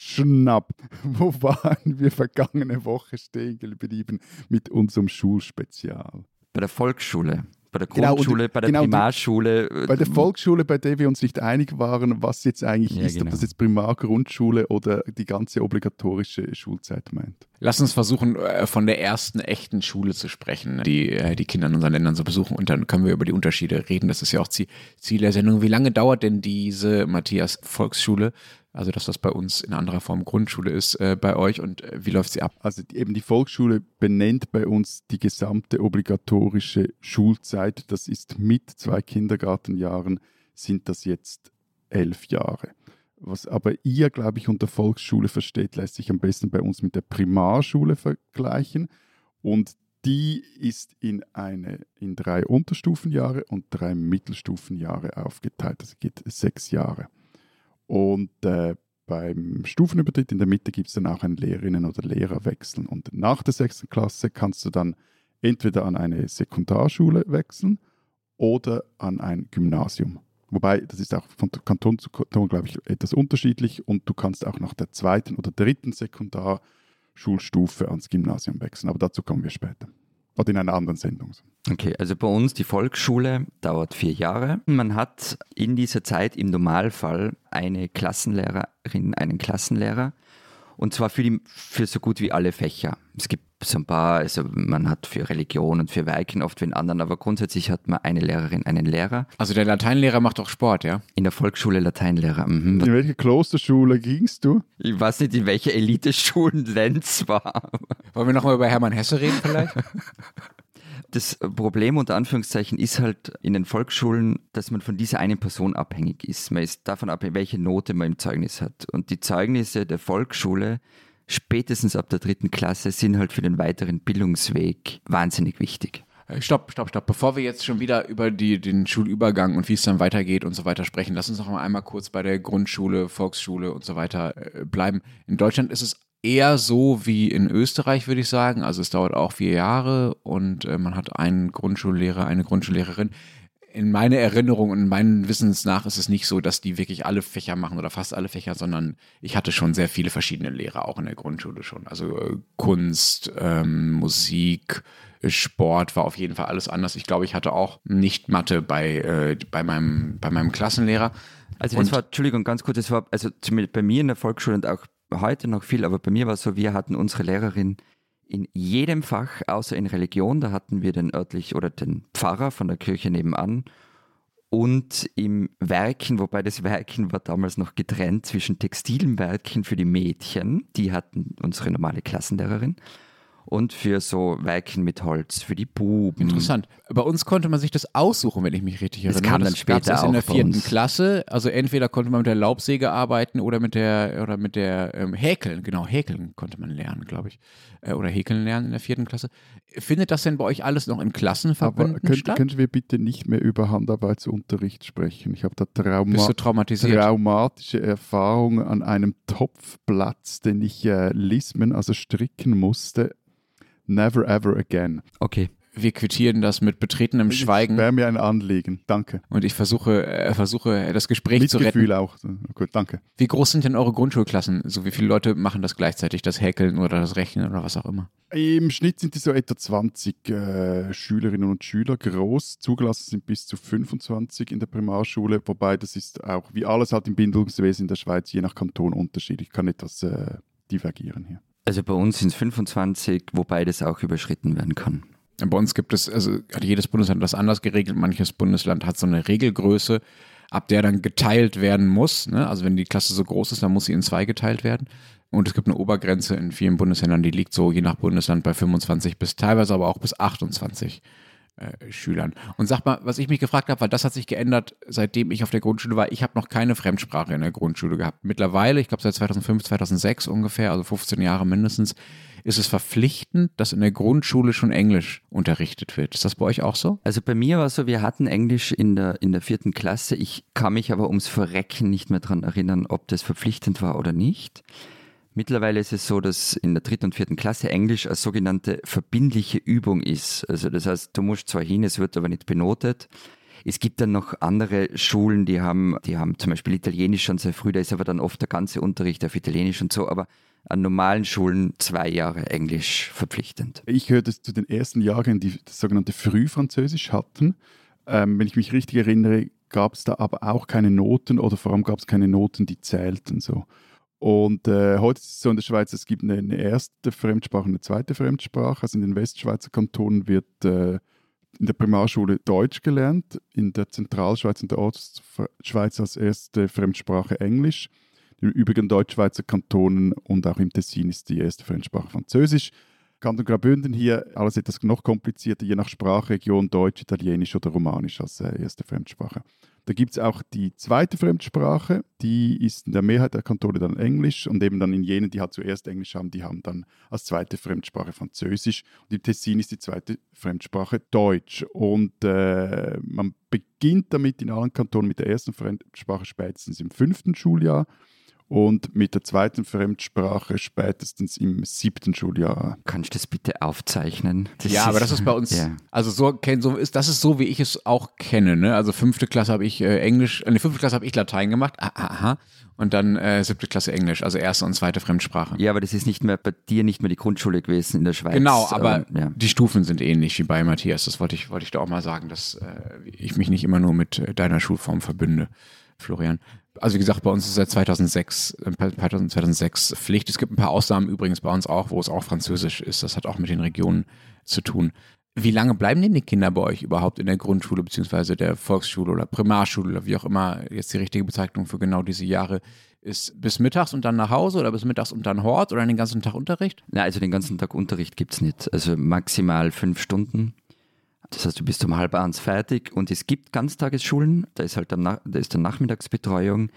Speaker 3: Schnapp. Wo waren wir vergangene Woche stehen geblieben mit unserem Schulspezial?
Speaker 2: Bei der Volksschule, bei der
Speaker 3: Genau, und-
Speaker 2: Grundschule, bei der
Speaker 3: genau,
Speaker 2: Primarschule.
Speaker 3: Bei der Volksschule, bei der wir uns nicht einig waren, was jetzt eigentlich
Speaker 2: Ja,
Speaker 3: ist, ob
Speaker 2: genau.
Speaker 3: das jetzt Primar, Grundschule oder die ganze obligatorische Schulzeit meint.
Speaker 1: Lass uns versuchen, äh, von der ersten echten Schule zu sprechen, die äh, die Kinder in unseren Ländern so besuchen. Und dann können wir über die Unterschiede reden. Das ist ja auch Ziel, Ziel der Sendung. Wie lange dauert denn diese Matthias Volksschule? Also, dass das bei uns in anderer Form Grundschule ist, äh, bei euch und äh, wie läuft sie ab?
Speaker 3: Also eben die Volksschule benennt bei uns die gesamte obligatorische Schulzeit. Das ist mit zwei Kindergartenjahren sind das jetzt elf Jahre. Was aber ihr, glaube ich, unter Volksschule versteht, lässt sich am besten bei uns mit der Primarschule vergleichen. Und die ist in, eine, in drei Unterstufenjahre und drei Mittelstufenjahre aufgeteilt. Das geht sechs Jahre. Und äh, beim Stufenübertritt in der Mitte gibt es dann auch einen Lehrerinnen- oder Lehrerwechsel. Und nach der sechsten Klasse kannst du dann entweder an eine Sekundarschule wechseln oder an ein Gymnasium. Wobei, das ist auch von Kanton zu Kanton, glaube ich, etwas unterschiedlich und du kannst auch nach der zweiten oder dritten Sekundarschulstufe ans Gymnasium wechseln. Aber dazu kommen wir später. Oder in einer anderen Sendung.
Speaker 2: Okay, also bei uns die Volksschule dauert vier Jahre. Man hat in dieser Zeit im Normalfall eine Klassenlehrerin, einen Klassenlehrer und zwar für, die, für so gut wie alle Fächer. Es gibt so ein paar, also man hat für Religion und für Weiken oft wen anderen, aber grundsätzlich hat man eine Lehrerin, einen Lehrer.
Speaker 1: Also der Lateinlehrer macht auch Sport, ja?
Speaker 2: In der Volksschule Lateinlehrer. Mhm.
Speaker 3: In welche Klosterschule gingst du?
Speaker 2: Ich weiß nicht, in welche Eliteschulen Lenz war.
Speaker 1: Wollen wir nochmal über Hermann Hesse reden vielleicht?
Speaker 2: Das Problem unter Anführungszeichen ist halt in den Volksschulen, dass man von dieser einen Person abhängig ist. Man ist davon abhängig, welche Note man im Zeugnis hat. Und die Zeugnisse der Volksschule spätestens ab der dritten Klasse sind halt für den weiteren Bildungsweg wahnsinnig wichtig.
Speaker 1: Äh, stopp, stopp, stopp. Bevor wir jetzt schon wieder über die, den Schulübergang und wie es dann weitergeht und so weiter sprechen, lass uns noch einmal kurz bei der Grundschule, Volksschule und so weiter äh, bleiben. In Deutschland ist es eher so wie in Österreich, würde ich sagen. Also es dauert auch vier Jahre und äh, man hat einen Grundschullehrer, eine Grundschullehrerin. In meiner Erinnerung und in meinen Wissens nach ist es nicht so, dass die wirklich alle Fächer machen oder fast alle Fächer, sondern ich hatte schon sehr viele verschiedene Lehrer, auch in der Grundschule schon. Also äh, Kunst, ähm, Musik, Sport war auf jeden Fall alles anders. Ich glaube, ich hatte auch nicht Mathe bei, äh, bei, meinem, bei meinem Klassenlehrer.
Speaker 2: Also das war, Entschuldigung, ganz kurz, das war also bei mir in der Volksschule und auch heute noch viel, aber bei mir war es so, wir hatten unsere Lehrerin in jedem Fach, außer in Religion, da hatten wir den örtlich oder den Pfarrer von der Kirche nebenan und im Werken, wobei das Werken war damals noch getrennt zwischen textilem Werken für die Mädchen, die hatten unsere normale Klassenlehrerin und für so Weiken mit Holz für die Buben.
Speaker 1: Interessant. Bei uns konnte man sich das aussuchen, wenn ich mich richtig erinnere.
Speaker 2: Das kam dann später das
Speaker 1: auch in der vierten Klasse. Also entweder konnte man mit der Laubsäge arbeiten oder mit der oder mit der ähm, Häkeln. Genau, Häkeln konnte man lernen, glaube ich. Äh, oder Häkeln lernen in der vierten Klasse. Findet das denn bei euch alles noch in Klassenverbünden
Speaker 3: Aber könnt,
Speaker 1: statt?
Speaker 3: Können wir bitte nicht mehr über Handarbeitsunterricht sprechen? Ich habe da Trauma
Speaker 1: Bist du traumatisiert?
Speaker 3: traumatische Erfahrungen an einem Topfplatz, den ich äh, lismen, also stricken musste Never ever again.
Speaker 2: Okay.
Speaker 1: Wir quittieren das mit betretenem Schweigen.
Speaker 3: Wäre mir ein Anliegen. Danke.
Speaker 1: Und ich versuche, äh, versuche das Gespräch
Speaker 3: Mit
Speaker 1: zu retten.
Speaker 3: Gefühl auch. Gut, danke.
Speaker 1: Wie groß sind denn eure Grundschulklassen? So wie viele Leute machen das gleichzeitig? Das Häkeln oder das Rechnen oder was auch immer?
Speaker 3: Im Schnitt sind die so etwa 20 äh, Schülerinnen und Schüler groß. Zugelassen sind bis zu 25 in der Primarschule, wobei das ist auch wie alles halt im Bildungswesen in der Schweiz je nach Kanton unterschiedlich. Kann etwas äh, divergieren hier.
Speaker 2: Also bei uns sind es 25, wobei das auch überschritten werden kann.
Speaker 1: Bei uns gibt es, also hat jedes Bundesland das anders geregelt. Manches Bundesland hat so eine Regelgröße, ab der dann geteilt werden muss. Ne? Also wenn die Klasse so groß ist, dann muss sie in zwei geteilt werden. Und es gibt eine Obergrenze in vielen Bundesländern, die liegt so je nach Bundesland bei 25 bis teilweise aber auch bis 28 äh, Schülern. Und sag mal, was ich mich gefragt habe, weil das hat sich geändert, seitdem ich auf der Grundschule war. Ich habe noch keine Fremdsprache in der Grundschule gehabt. Mittlerweile, ich glaube seit 2005, 2006 ungefähr, also 15 Jahre mindestens, ist es verpflichtend, dass in der Grundschule schon Englisch unterrichtet wird. Ist das bei euch auch so?
Speaker 2: Also bei mir war es so, wir hatten Englisch in der, in der vierten Klasse. Ich kann mich aber ums Verrecken nicht mehr daran erinnern, ob das verpflichtend war oder nicht. Mittlerweile ist es so, dass in der dritten und vierten Klasse Englisch als sogenannte verbindliche Übung ist. Also das heißt, du musst zwar hin, es wird aber nicht benotet. Es gibt dann noch andere Schulen, die haben, die haben zum Beispiel Italienisch schon sehr früh, da ist aber dann oft der ganze Unterricht auf Italienisch und so, aber an normalen Schulen zwei Jahre Englisch verpflichtend.
Speaker 3: Ich gehörte zu den ersten Jahren, die das sogenannte Frühfranzösisch hatten. Ähm, wenn ich mich richtig erinnere, gab es da aber auch keine Noten oder vor allem gab es keine Noten, die zählten so. Und äh, heute ist es so in der Schweiz, es gibt eine, erste Fremdsprache und eine zweite Fremdsprache. Also in den Westschweizer Kantonen wird äh, in der Primarschule Deutsch gelernt, in der Zentralschweiz und der Ostschweiz als erste Fremdsprache Englisch. In den übrigen Deutschschweizer Kantonen und auch im Tessin ist die erste Fremdsprache Französisch. Kanton Graubünden hier alles etwas noch komplizierter, je nach Sprachregion Deutsch, Italienisch oder Romanisch als äh, erste Fremdsprache. Da gibt es auch die zweite Fremdsprache, die ist in der Mehrheit der Kantone dann Englisch und eben dann in jenen, die halt zuerst Englisch haben, die haben dann als zweite Fremdsprache Französisch. Und im Tessin ist die zweite Fremdsprache Deutsch. Und äh, man beginnt damit in allen Kantonen mit der ersten Fremdsprache spätestens im fünften Schuljahr und mit der zweiten Fremdsprache spätestens im siebten Schuljahr.
Speaker 2: Kannst du das bitte aufzeichnen?
Speaker 1: Das ja, ist, aber das ist bei uns, ja. also so, so ist, das ist so, wie ich es auch kenne. Ne? Also fünfte Klasse habe ich äh, Englisch, in der fünften Klasse habe ich Latein gemacht, aha, aha. und dann äh, siebte Klasse Englisch, also erste und zweite Fremdsprache.
Speaker 2: Ja, aber das ist nicht mehr bei dir nicht mehr die Grundschule gewesen in der Schweiz.
Speaker 1: Genau, aber ähm, ja. die Stufen sind ähnlich wie bei Matthias. Das wollte ich, wollte ich da auch mal sagen, dass äh, ich mich nicht immer nur mit äh, deiner Schulform verbünde. Florian also wie gesagt, bei uns ist seit 2006, 2006 Pflicht. Es gibt ein paar Ausnahmen übrigens bei uns auch, wo es auch Französisch ist. Das hat auch mit den Regionen zu tun. Wie lange bleiben denn die Kinder bei euch überhaupt in der Grundschule beziehungsweise der Volksschule oder Primarschule oder wie auch immer jetzt die richtige Bezeichnung für genau diese Jahre ist? Bis mittags und dann nach Hause oder bis mittags und dann Hort oder den ganzen Tag Unterricht?
Speaker 2: Nein, also den ganzen Tag Unterricht gibt es nicht. Also maximal fünf Stunden. Das heißt, du bist um halb eins fertig und es gibt Ganztagesschulen, da ist halt da ist dann Nachmittagsbetreuung.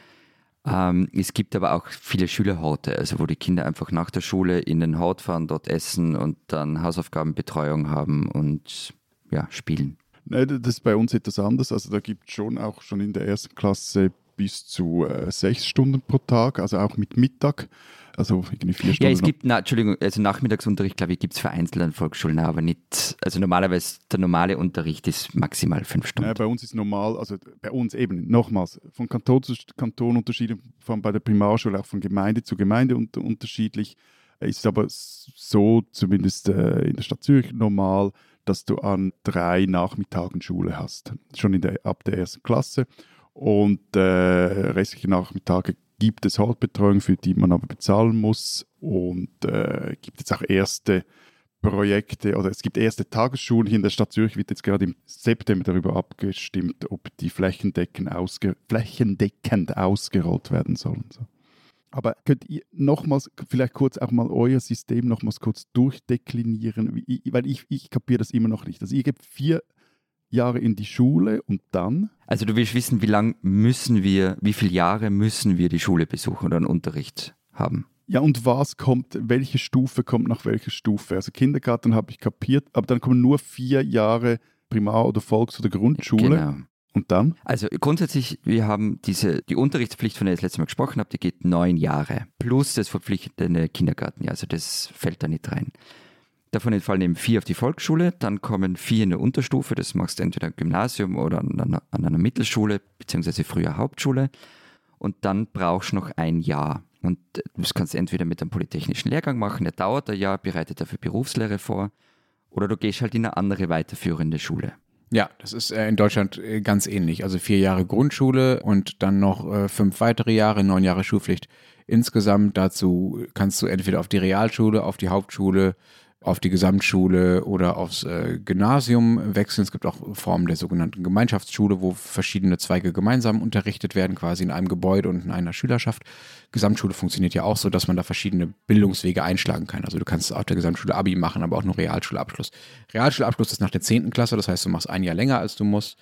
Speaker 2: Ähm, es gibt aber auch viele Schülerhorte, also wo die Kinder einfach nach der Schule in den Hort fahren, dort essen und dann Hausaufgabenbetreuung haben und ja, spielen.
Speaker 3: Nein, das ist bei uns etwas anders. Also da gibt es schon auch schon in der ersten Klasse bis zu äh, sechs Stunden pro Tag, also auch mit Mittag. Also irgendwie vier Stunden.
Speaker 2: Ja, es gibt, na, Entschuldigung, also Nachmittagsunterricht, glaube ich, gibt es vereinzelt an Volksschulen, aber nicht, also normalerweise der normale Unterricht ist maximal fünf Stunden.
Speaker 3: Ja, bei uns ist normal, also bei uns eben, nochmals, von Kanton zu Kanton unterschiedlich, vor allem bei der Primarschule auch von Gemeinde zu Gemeinde unter, unterschiedlich. Ist aber so, zumindest äh, in der Stadt Zürich, normal, dass du an drei Nachmittagen Schule hast, schon in der, ab der ersten Klasse. Und äh, restliche Nachmittage gibt es Hortbetreuung, für die man aber bezahlen muss und äh, gibt es auch erste Projekte oder es gibt erste Tagesschulen hier in der Stadt Zürich, wird jetzt gerade im September darüber abgestimmt, ob die flächendeckend, ausge flächendeckend ausgerollt werden sollen. So. Aber könnt ihr nochmals, vielleicht kurz auch mal euer System nochmals kurz durchdeklinieren, weil ich, ich kapiere das immer noch nicht. Also ihr gebt vier Jahre in die Schule und dann?
Speaker 2: Also du willst wissen, wie lange müssen wir, wie viele Jahre müssen wir die Schule besuchen oder einen Unterricht haben?
Speaker 3: Ja, und was kommt, welche Stufe kommt nach welcher Stufe? Also Kindergarten habe ich kapiert, aber dann kommen nur vier Jahre Primar- oder Volks- oder Grundschule. Genau. Und dann?
Speaker 2: Also grundsätzlich, wir haben diese, die Unterrichtspflicht, von der ich das letzte Mal gesprochen habe, die geht neun Jahre. Plus das verpflichtende Kindergarten, also das fällt da nicht rein. Davon entfallen eben vier auf die Volksschule, dann kommen vier in der Unterstufe, das machst du entweder im Gymnasium oder an einer, an einer Mittelschule, beziehungsweise früher Hauptschule. Und dann brauchst du noch ein Jahr. Und das kannst du entweder mit einem polytechnischen Lehrgang machen, der dauert ein Jahr, bereitet dafür Berufslehre vor, oder du gehst halt in eine andere weiterführende Schule.
Speaker 1: Ja, das ist äh, in Deutschland äh, ganz ähnlich. Also vier Jahre Grundschule und dann noch äh, fünf weitere Jahre, neun Jahre Schulpflicht insgesamt. Dazu kannst du entweder auf die Realschule, auf die Hauptschule, auf die Gesamtschule oder aufs äh, Gymnasium wechseln. Es gibt auch Formen der sogenannten Gemeinschaftsschule, wo verschiedene Zweige gemeinsam unterrichtet werden, quasi in einem Gebäude und in einer Schülerschaft. Gesamtschule funktioniert ja auch so, dass man da verschiedene Bildungswege einschlagen kann. Also du kannst auf der Gesamtschule Abi machen, aber auch nur Realschulabschluss. Realschulabschluss ist nach der 10. Klasse, das heißt, du machst ein Jahr länger, als du musst.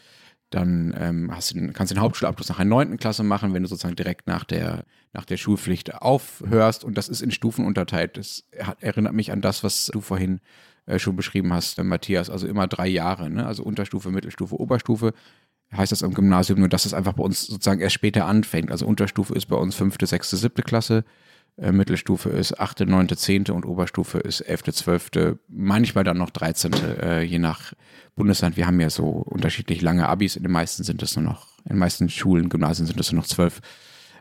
Speaker 1: Dann ähm, hast du, kannst du den Hauptschulabschluss nach der 9. Klasse machen, wenn du sozusagen direkt nach der, nach der Schulpflicht aufhörst. Und das ist in Stufen unterteilt. Das hat, erinnert mich an das, was du vorhin äh, schon beschrieben hast, äh, Matthias. Also immer drei Jahre. Ne? Also Unterstufe, Mittelstufe, Oberstufe. Heißt das im Gymnasium nur, dass es einfach bei uns sozusagen erst später anfängt. Also Unterstufe ist bei uns fünfte, sechste, siebte Klasse. Äh, Mittelstufe ist 8., 9., 10. und Oberstufe ist 11., 12., manchmal dann noch 13., äh, je nach Bundesland. Wir haben ja so unterschiedlich lange Abis. In den meisten sind es nur noch, in den meisten Schulen, Gymnasien sind es nur noch zwölf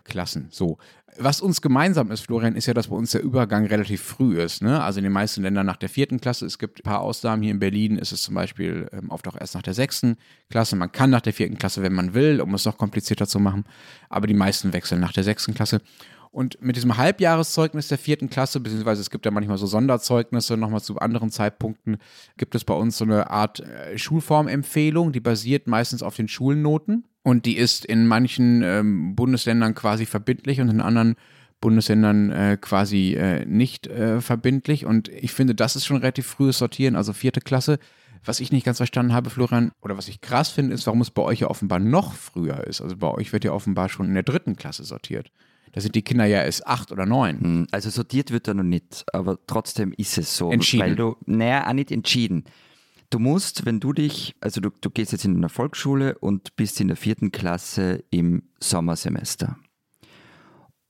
Speaker 1: Klassen. So. Was uns gemeinsam ist, Florian, ist ja, dass bei uns der Übergang relativ früh ist. Ne? Also in den meisten Ländern nach der vierten Klasse. Es gibt ein paar Ausnahmen. Hier in Berlin ist es zum Beispiel ähm, oft auch erst nach der sechsten Klasse. Man kann nach der vierten Klasse, wenn man will, um es noch komplizierter zu machen. Aber die meisten wechseln nach der sechsten Klasse. Und mit diesem Halbjahreszeugnis der vierten Klasse, beziehungsweise es gibt ja manchmal so Sonderzeugnisse nochmal zu anderen Zeitpunkten, gibt es bei uns so eine Art äh, Schulformempfehlung, die basiert meistens auf den Schulnoten und die ist in manchen ähm, Bundesländern quasi verbindlich und in anderen Bundesländern äh, quasi äh, nicht äh, verbindlich. Und ich finde, das ist schon relativ frühes Sortieren, also vierte Klasse. Was ich nicht ganz verstanden habe, Florian, oder was ich krass finde, ist, warum es bei euch ja offenbar noch früher ist. Also bei euch wird ja offenbar schon in der dritten Klasse sortiert. Da sind die Kinder ja erst acht oder neun.
Speaker 2: Hm, Also sortiert wird er noch nicht, aber trotzdem ist es so.
Speaker 1: Entschieden.
Speaker 2: Weil du, naja, auch nicht entschieden. Du musst, wenn du dich, also du, du gehst jetzt in eine Volksschule und bist in der vierten Klasse im Sommersemester.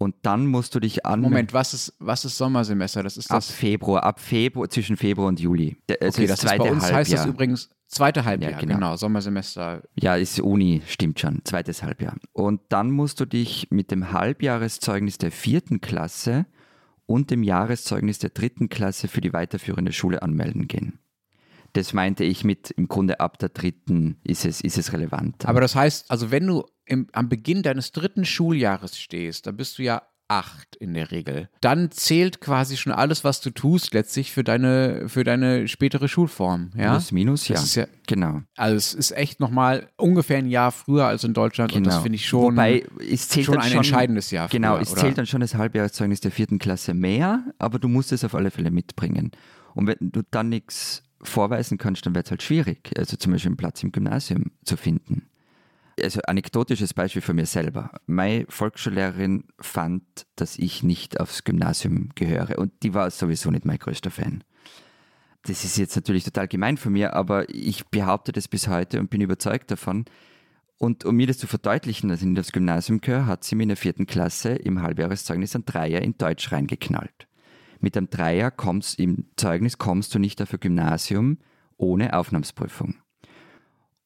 Speaker 2: Und dann musst du dich anmelden.
Speaker 1: Moment, was ist, was ist Sommersemester? Das ist
Speaker 2: Ab
Speaker 1: das.
Speaker 2: Februar, ab Februar, zwischen Februar und Juli. Also
Speaker 1: okay,
Speaker 2: das
Speaker 1: das ist
Speaker 2: zweite
Speaker 1: bei uns
Speaker 2: Halbjahr.
Speaker 1: heißt das übrigens zweite Halbjahr,
Speaker 2: Ja,
Speaker 1: genau.
Speaker 2: genau.
Speaker 1: Sommersemester.
Speaker 2: Ja, ist Uni, stimmt schon, zweites Halbjahr. Und dann musst du dich mit dem Halbjahreszeugnis der vierten Klasse und dem Jahreszeugnis der dritten Klasse für die weiterführende Schule anmelden gehen. Das meinte ich mit, im Grunde ab der dritten ist es, ist es relevant.
Speaker 1: Aber das heißt, also wenn du im, am Beginn deines dritten Schuljahres stehst, da bist du ja acht in der Regel. Dann zählt quasi schon alles, was du tust, letztlich für deine, für deine spätere Schulform. Ja?
Speaker 2: Plus, minus, ja.
Speaker 1: Ja
Speaker 2: genau.
Speaker 1: also es ist echt nochmal ungefähr ein Jahr früher als in Deutschland und das
Speaker 2: genau.
Speaker 1: finde ich schon,
Speaker 2: Wobei, es zählt
Speaker 1: schon
Speaker 2: dann
Speaker 1: ein
Speaker 2: schon,
Speaker 1: entscheidendes Jahr
Speaker 2: Genau,
Speaker 1: früher,
Speaker 2: es
Speaker 1: oder?
Speaker 2: zählt dann schon das Halbjahreszeugnis der vierten Klasse mehr, aber du musst es auf alle Fälle mitbringen. Und wenn du dann nichts vorweisen kannst, dann wird es halt schwierig, also zum Beispiel einen Platz im Gymnasium zu finden. Also anekdotisches Beispiel von mir selber. Meine Volksschullehrerin fand, dass ich nicht aufs Gymnasium gehöre und die war sowieso nicht mein größter Fan. Das ist jetzt natürlich total gemein von mir, aber ich behaupte das bis heute und bin überzeugt davon, und um mir das zu verdeutlichen, dass ich nicht aufs Gymnasium gehöre, hat sie mir in der vierten Klasse im Halbjahreszeugnis ein Dreier in Deutsch reingeknallt. Mit einem Dreier kommst im Zeugnis kommst du nicht auf ein Gymnasium ohne Aufnahmsprüfung.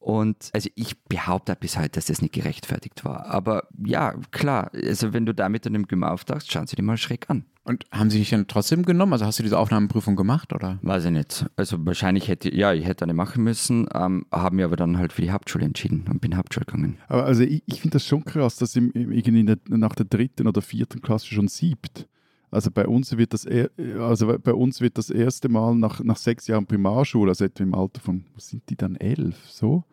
Speaker 2: Und also ich behaupte bis heute, dass das nicht gerechtfertigt war. Aber ja, klar, also wenn du damit an dem Gym auftauchst, schauen sie dir mal schräg an.
Speaker 1: Und haben sie dich dann trotzdem genommen? Also hast du diese Aufnahmeprüfung gemacht, oder?
Speaker 2: Weiß ich nicht. Also wahrscheinlich hätte, ja, ich hätte eine machen müssen, ähm, habe mir aber dann halt für die Hauptschule entschieden und bin Hauptschule gegangen.
Speaker 3: Aber also ich, ich finde das schon krass, dass im, im, irgendwie in nach der dritten oder vierten Klasse schon siebt. Also bei uns wird das, er- also bei uns wird das erste Mal nach, nach sechs Jahren Primarschule, also etwa im Alter von, was sind die dann, elf, so,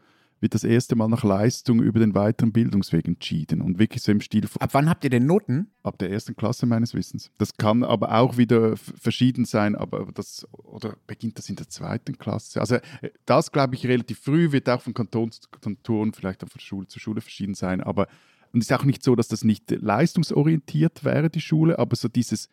Speaker 3: wird das erste Mal nach Leistung über den weiteren Bildungsweg entschieden. Und wirklich so im Stil von
Speaker 1: Ab wann habt ihr denn Noten?
Speaker 3: ab der ersten Klasse meines Wissens. Das kann aber auch wieder verschieden sein, aber das, oder beginnt das in der zweiten Klasse? Also äh, das glaube ich relativ früh, wird auch von Kanton zu Kanton, vielleicht auch von Schule zu Schule verschieden sein, aber und es ist auch nicht so, dass das nicht leistungsorientiert wäre, die Schule, aber so dieses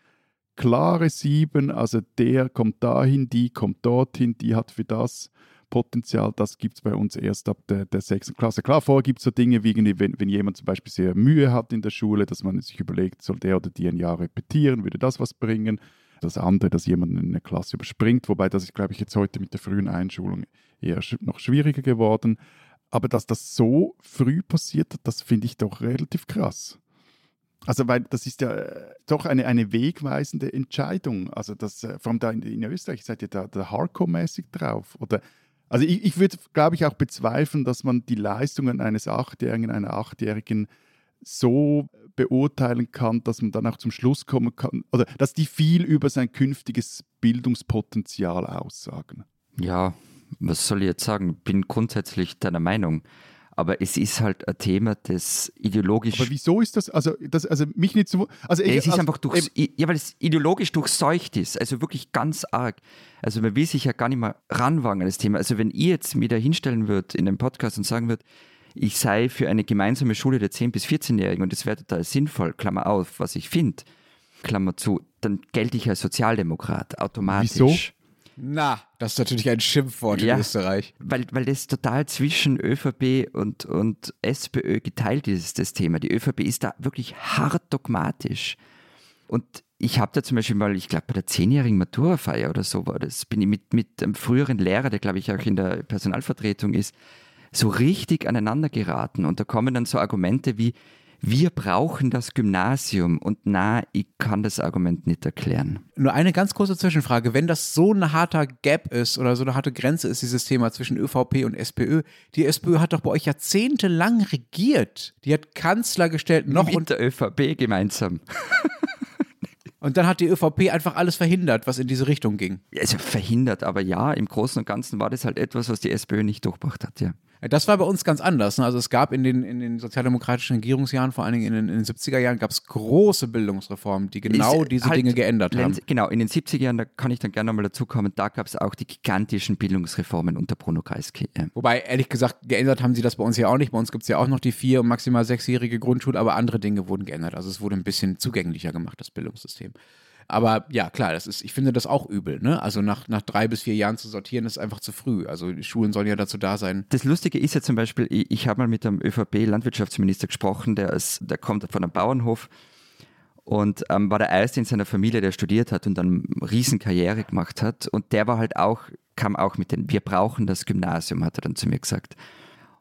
Speaker 3: klare Sieben, also der kommt dahin, die kommt dorthin, die hat für das Potenzial, das gibt es bei uns erst ab der, der sechsten Klasse. Klar, vorher gibt es so Dinge, wie wenn, wenn jemand zum Beispiel sehr Mühe hat in der Schule, dass man sich überlegt, soll der oder die ein Jahr repetieren, würde das was bringen? Das andere, dass jemand eine Klasse überspringt, wobei das ist, glaube ich, jetzt heute mit der frühen Einschulung eher noch schwieriger geworden. Aber dass das so früh passiert, das finde ich doch relativ krass. Also, weil das ist ja äh, doch eine, eine wegweisende Entscheidung. Also, das, äh, vor allem da in, in Österreich seid ihr da, da hardcore-mäßig drauf. Oder, also, ich, ich würde, glaube ich, auch bezweifeln, dass man die Leistungen eines Achtjährigen, einer Achtjährigen so beurteilen kann, dass man dann auch zum Schluss kommen kann, oder dass die viel über sein künftiges Bildungspotenzial aussagen.
Speaker 2: Ja, was soll ich jetzt sagen? Bin grundsätzlich deiner Meinung. Aber es ist halt ein Thema, das ideologisch.
Speaker 3: Aber wieso ist das, also, das, also mich nicht so, also ich,
Speaker 2: es ist
Speaker 3: also,
Speaker 2: einfach durch, ja, weil es ideologisch durchseucht ist, also wirklich ganz arg. Also man will sich ja gar nicht mehr ranwagen an das Thema. Also wenn ihr jetzt mir da hinstellen würdet in dem Podcast und sagen würdet, ich sei für eine gemeinsame Schule der 10- bis 14-Jährigen und es wäre total sinnvoll, Klammer auf, was ich finde, Klammer zu, dann gelte ich als Sozialdemokrat automatisch.
Speaker 3: Wieso?
Speaker 1: Na, das ist natürlich ein Schimpfwort
Speaker 2: Ja.
Speaker 1: in Österreich.
Speaker 2: Weil, weil das total zwischen ÖVP und, und SPÖ geteilt ist, das Thema. Die ÖVP ist da wirklich hart dogmatisch. Und ich habe da zum Beispiel mal, ich glaube bei der zehnjährigen Maturafeier oder so war das, bin ich mit, mit einem früheren Lehrer, der glaube ich auch in der Personalvertretung ist, so richtig aneinander geraten. Und da kommen dann so Argumente wie, wir brauchen das Gymnasium. Und na, ich kann das Argument nicht erklären.
Speaker 1: Nur eine ganz kurze Zwischenfrage. Wenn das so ein harter Gap ist oder so eine harte Grenze ist, dieses Thema zwischen ÖVP und SPÖ, die SPÖ hat doch bei euch jahrzehntelang regiert. Die hat Kanzler gestellt, noch
Speaker 2: mit
Speaker 1: und,
Speaker 2: der ÖVP gemeinsam.
Speaker 1: und dann hat die ÖVP einfach alles verhindert, was in diese Richtung ging.
Speaker 2: also verhindert, aber ja, im Großen und Ganzen war das halt etwas, was die SPÖ nicht durchbracht hat, ja.
Speaker 1: Das war bei uns ganz anders. Ne? Also es gab in den, in den sozialdemokratischen Regierungsjahren, vor allen Dingen in den, in den 70er Jahren, gab es große Bildungsreformen, die genau
Speaker 2: Ist
Speaker 1: diese
Speaker 2: halt
Speaker 1: Dinge geändert haben.
Speaker 2: Genau, in den 70er Jahren, da kann ich dann gerne nochmal dazu kommen, da gab es auch die gigantischen Bildungsreformen unter Bruno Kreisky.
Speaker 1: Wobei, ehrlich gesagt, geändert haben sie das bei uns ja auch nicht. Bei uns gibt es ja auch noch die vier- und maximal sechsjährige Grundschule, aber andere Dinge wurden geändert. Also es wurde ein bisschen zugänglicher gemacht, das Bildungssystem. Aber ja, klar, das ist, ich finde das auch übel. Ne? Also nach, nach drei bis vier Jahren zu sortieren, ist einfach zu früh. Also die Schulen sollen ja dazu da sein.
Speaker 2: Das Lustige ist ja zum Beispiel, ich, ich habe mal mit einem ÖVP-Landwirtschaftsminister gesprochen, der, ist, der kommt von einem Bauernhof und ähm, war der Erste in seiner Familie, der studiert hat und dann Riesenkarriere gemacht hat. Und der war halt auch, kam auch mit den, wir brauchen das Gymnasium, hat er dann zu mir gesagt.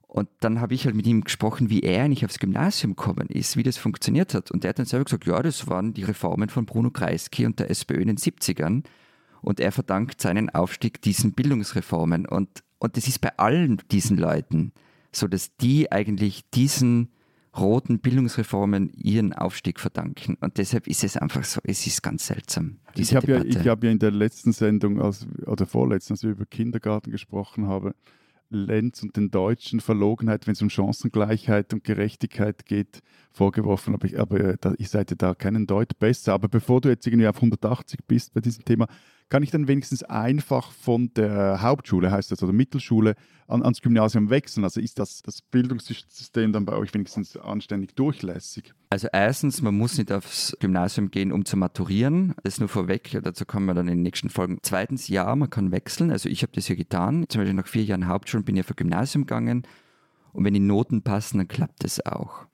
Speaker 2: Und dann habe ich halt mit ihm gesprochen, wie er eigentlich aufs Gymnasium gekommen ist, wie das funktioniert hat. Und der hat dann selber gesagt, ja, das waren die Reformen von Bruno Kreisky und der SPÖ in den 70ern. Und er verdankt seinen Aufstieg diesen Bildungsreformen. Und, und das ist bei allen diesen Leuten so, dass die eigentlich diesen roten Bildungsreformen ihren Aufstieg verdanken. Und deshalb ist es einfach so, es ist ganz seltsam.
Speaker 3: Ich habe ja, ich hab ja in der letzten Sendung, als, oder vorletzten, als wir über Kindergarten gesprochen haben, Lenz und den Deutschen Verlogenheit, wenn es um Chancengleichheit und Gerechtigkeit geht, vorgeworfen. Aber, ich, aber äh, ich seid ja da keinen Deut besser. Aber bevor du jetzt irgendwie auf 180 bist bei diesem Thema, kann ich dann wenigstens einfach von der Hauptschule, heißt das, oder Mittelschule, an, ans Gymnasium wechseln? Also ist das, das Bildungssystem dann bei euch wenigstens anständig durchlässig?
Speaker 2: Also erstens, man muss nicht aufs Gymnasium gehen, um zu maturieren. Das nur vorweg, dazu kommen wir dann in den nächsten Folgen. Zweitens, ja, man kann wechseln. Also ich habe das ja getan. Zum Beispiel nach vier Jahren Hauptschule bin ich auf ein Gymnasium gegangen. Und wenn die Noten passen, dann klappt das auch.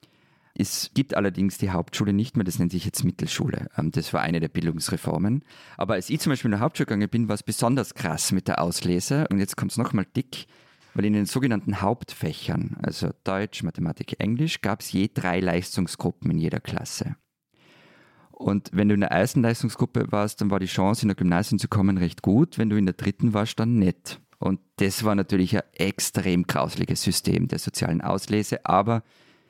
Speaker 2: Es gibt allerdings die Hauptschule nicht mehr, das nennt sich jetzt Mittelschule. Ähm, Das war eine der Bildungsreformen. Aber als ich zum Beispiel in der Hauptschule gegangen bin, war es besonders krass mit der Auslese. Und jetzt kommt es nochmal dick, weil in den sogenannten Hauptfächern, also Deutsch, Mathematik, Englisch, gab es je drei Leistungsgruppen in jeder Klasse. Und wenn du in der ersten Leistungsgruppe warst, dann war die Chance, in der Gymnasium zu kommen, recht gut. Wenn du in der dritten warst, dann nicht. Und das war natürlich ein extrem grausliches System der sozialen Auslese, aber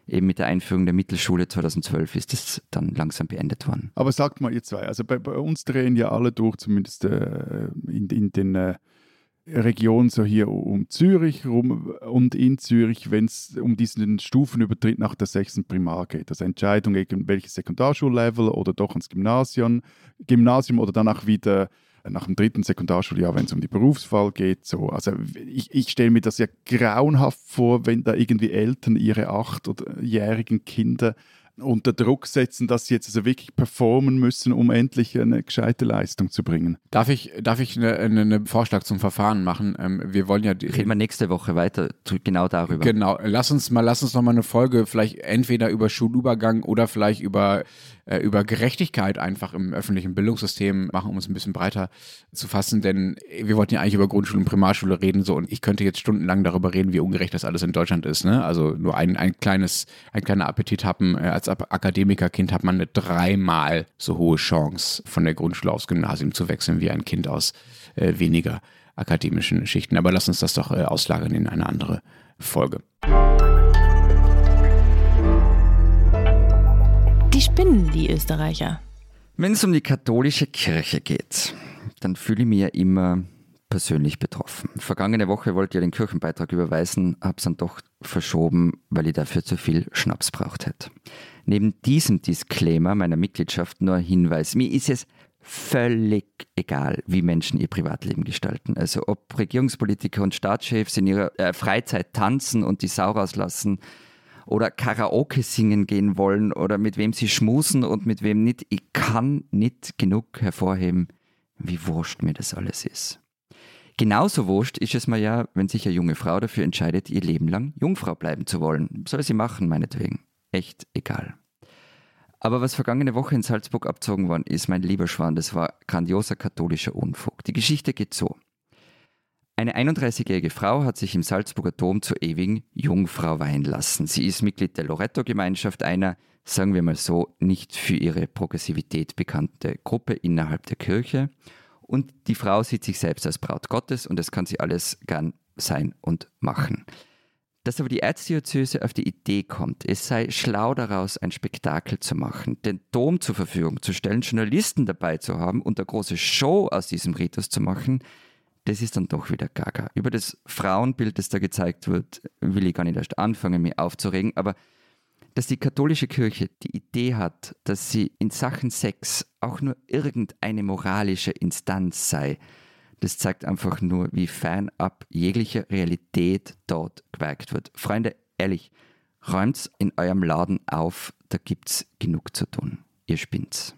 Speaker 2: eben mit der Einführung der Mittelschule 2012 ist das dann langsam beendet worden.
Speaker 3: Aber sagt mal ihr zwei, also bei, bei uns drehen ja alle durch, zumindest äh, in, in den äh, Regionen so hier um Zürich rum und in Zürich, wenn es um diesen Stufenübertritt nach der sechsten Primar geht. Also Entscheidung welches Sekundarschullevel oder doch ans Gymnasium, Gymnasium oder danach wieder nach dem dritten Sekundarschuljahr, wenn es um die Berufswahl geht. So. Also ich, ich stelle mir das ja grauenhaft vor, wenn da irgendwie Eltern ihre acht- oder jährigen Kinder unter Druck setzen, dass sie jetzt also wirklich performen müssen, um endlich eine gescheite Leistung zu bringen.
Speaker 1: Darf ich, darf ich einen eine, Vorschlag zum Verfahren machen? Ähm, wir wollen ja
Speaker 2: Reden wir nächste Woche weiter zu- genau darüber.
Speaker 1: Genau, lass uns mal, lass uns noch mal eine Folge vielleicht entweder über Schulübergang oder vielleicht über, äh, über Gerechtigkeit einfach im öffentlichen Bildungssystem machen, um es ein bisschen breiter zu fassen, denn wir wollten ja eigentlich über Grundschule und Primarschule reden, so und ich könnte jetzt stundenlang darüber reden, wie ungerecht das alles in Deutschland ist, ne? Also nur ein, ein kleines, ein kleiner Appetit haben, äh, als Akademikerkind hat man eine dreimal so hohe Chance, von der Grundschule aufs Gymnasium zu wechseln, wie ein Kind aus äh, weniger akademischen Schichten. Aber lass uns das doch äh, auslagern in eine andere Folge.
Speaker 4: Die spinnen, die Österreicher.
Speaker 2: Wenn es um die katholische Kirche geht, dann fühle ich mich ja immer persönlich betroffen. Vergangene Woche wollte ich den Kirchenbeitrag überweisen, habe es dann doch verschoben, weil ich dafür zu viel Schnaps braucht hätte. Neben diesem Disclaimer meiner Mitgliedschaft nur ein Hinweis. Mir ist es völlig egal, wie Menschen ihr Privatleben gestalten. Also ob Regierungspolitiker und Staatschefs in ihrer äh, Freizeit tanzen und die Sau rauslassen oder Karaoke singen gehen wollen oder mit wem sie schmusen und mit wem nicht. Ich kann nicht genug hervorheben, wie wurscht mir das alles ist. Genauso wurscht ist es mir ja, wenn sich eine junge Frau dafür entscheidet, ihr Leben lang Jungfrau bleiben zu wollen. Soll sie machen, meinetwegen. Echt egal. Aber was vergangene Woche in Salzburg abzogen worden ist, mein lieber Schwan, das war grandioser katholischer Unfug. Die Geschichte geht so. Eine 31-jährige Frau hat sich im Salzburger Dom zur ewigen Jungfrau weihen lassen. Sie ist Mitglied der Loretto-Gemeinschaft, einer, sagen wir mal so, nicht für ihre Progressivität bekannte Gruppe innerhalb der Kirche. Und die Frau sieht sich selbst als Braut Gottes und das kann sie alles gern sein und machen. Dass aber die Erzdiözese auf die Idee kommt, es sei schlau daraus, ein Spektakel zu machen, den Dom zur Verfügung zu stellen, Journalisten dabei zu haben und eine große Show aus diesem Ritus zu machen, das ist dann doch wieder gaga. Über das Frauenbild, das da gezeigt wird, will ich gar nicht erst anfangen, mich aufzuregen, aber dass die katholische Kirche die Idee hat, dass sie in Sachen Sex auch nur irgendeine moralische Instanz sei, das zeigt einfach nur, wie fernab jegliche Realität dort gewerkt wird. Freunde, ehrlich, räumt's in eurem Laden auf, da gibt's genug zu tun. Ihr spinnt's.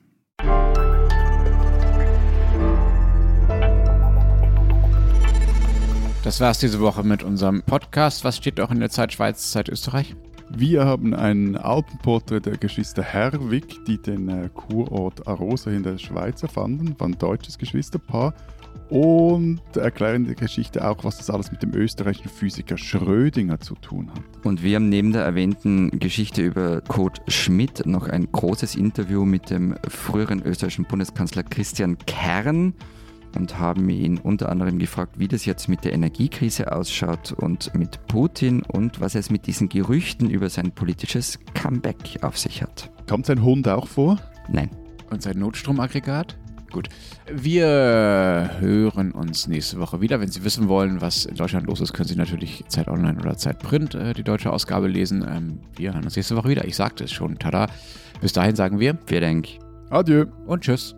Speaker 1: Das war's diese Woche mit unserem Podcast. Was steht auch in der Zeit Schweiz, Zeit Österreich?
Speaker 3: Wir haben ein Alpenporträt der Geschwister Herwig, die den äh, Kurort Arosa in der Schweiz erfanden, war ein deutsches Geschwisterpaar und erklären in der Geschichte auch, was das alles mit dem österreichischen Physiker Schrödinger zu tun hat.
Speaker 2: Und wir haben neben der erwähnten Geschichte über Kurt Schmidt noch ein großes Interview mit dem früheren österreichischen Bundeskanzler Christian Kern und haben ihn unter anderem gefragt, wie das jetzt mit der Energiekrise ausschaut und mit Putin und was es mit diesen Gerüchten über sein politisches Comeback auf sich hat.
Speaker 3: Kommt sein Hund auch vor?
Speaker 2: Nein.
Speaker 1: Und sein Notstromaggregat? Gut. Wir hören uns nächste Woche wieder. Wenn Sie wissen wollen, was in Deutschland los ist, können Sie natürlich Zeit Online oder Zeit Print äh, die deutsche Ausgabe lesen. Ähm, wir hören uns nächste Woche wieder. Ich sagte es schon. Tada. Bis dahin sagen wir.
Speaker 2: Vielen Dank.
Speaker 3: Adieu.
Speaker 1: Und tschüss.